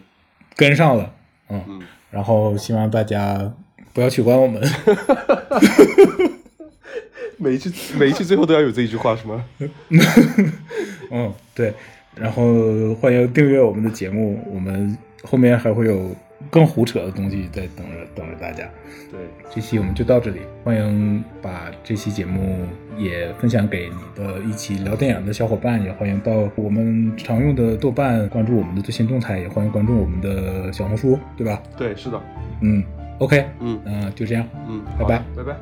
跟上了，嗯，嗯，然后希望大家不要取关我们。每一期每一期最后都要有这一句话是吗？嗯，对，然后欢迎订阅我们的节目，我们后面还会有更胡扯的东西在等着等着大家。对，这期我们就到这里，欢迎把这期节目也分享给你的一起聊电影的小伙伴，也欢迎到我们常用的豆瓣关注我们的最新动态，也欢迎关注我们的小红书，对吧？对，是的，嗯，OK，嗯。嗯、就这样，嗯，拜拜。拜拜。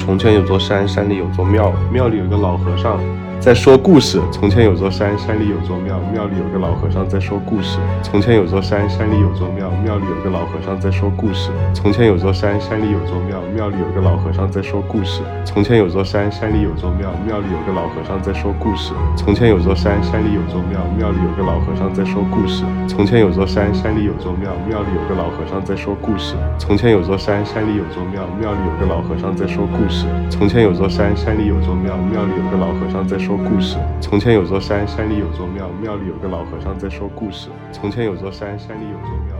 从前有座山，山里有座庙，庙里有个老和尚在说故事。从前有座山，山里有座庙，庙里有个老和尚在说故事。从前有座山，山里有座庙，庙里有个老和尚在说故事。从前有座山，山里有座庙，庙里有个老和尚在说故事。从前有座山，山里有座庙，庙里有个老和尚在说故事。从前有座山，山里有座庙，庙里有个老和尚在说故事。从前有座山，山里有座庙，庙里有个老和尚在说故事。从前有座山，山里有座庙，庙里有个老和尚在说故事。从前有座山，山里有座庙，庙里有个老和尚在说说故事。从前有座山，山里有座庙，庙里有个老和尚在说故事。从前有座山，山里有座庙。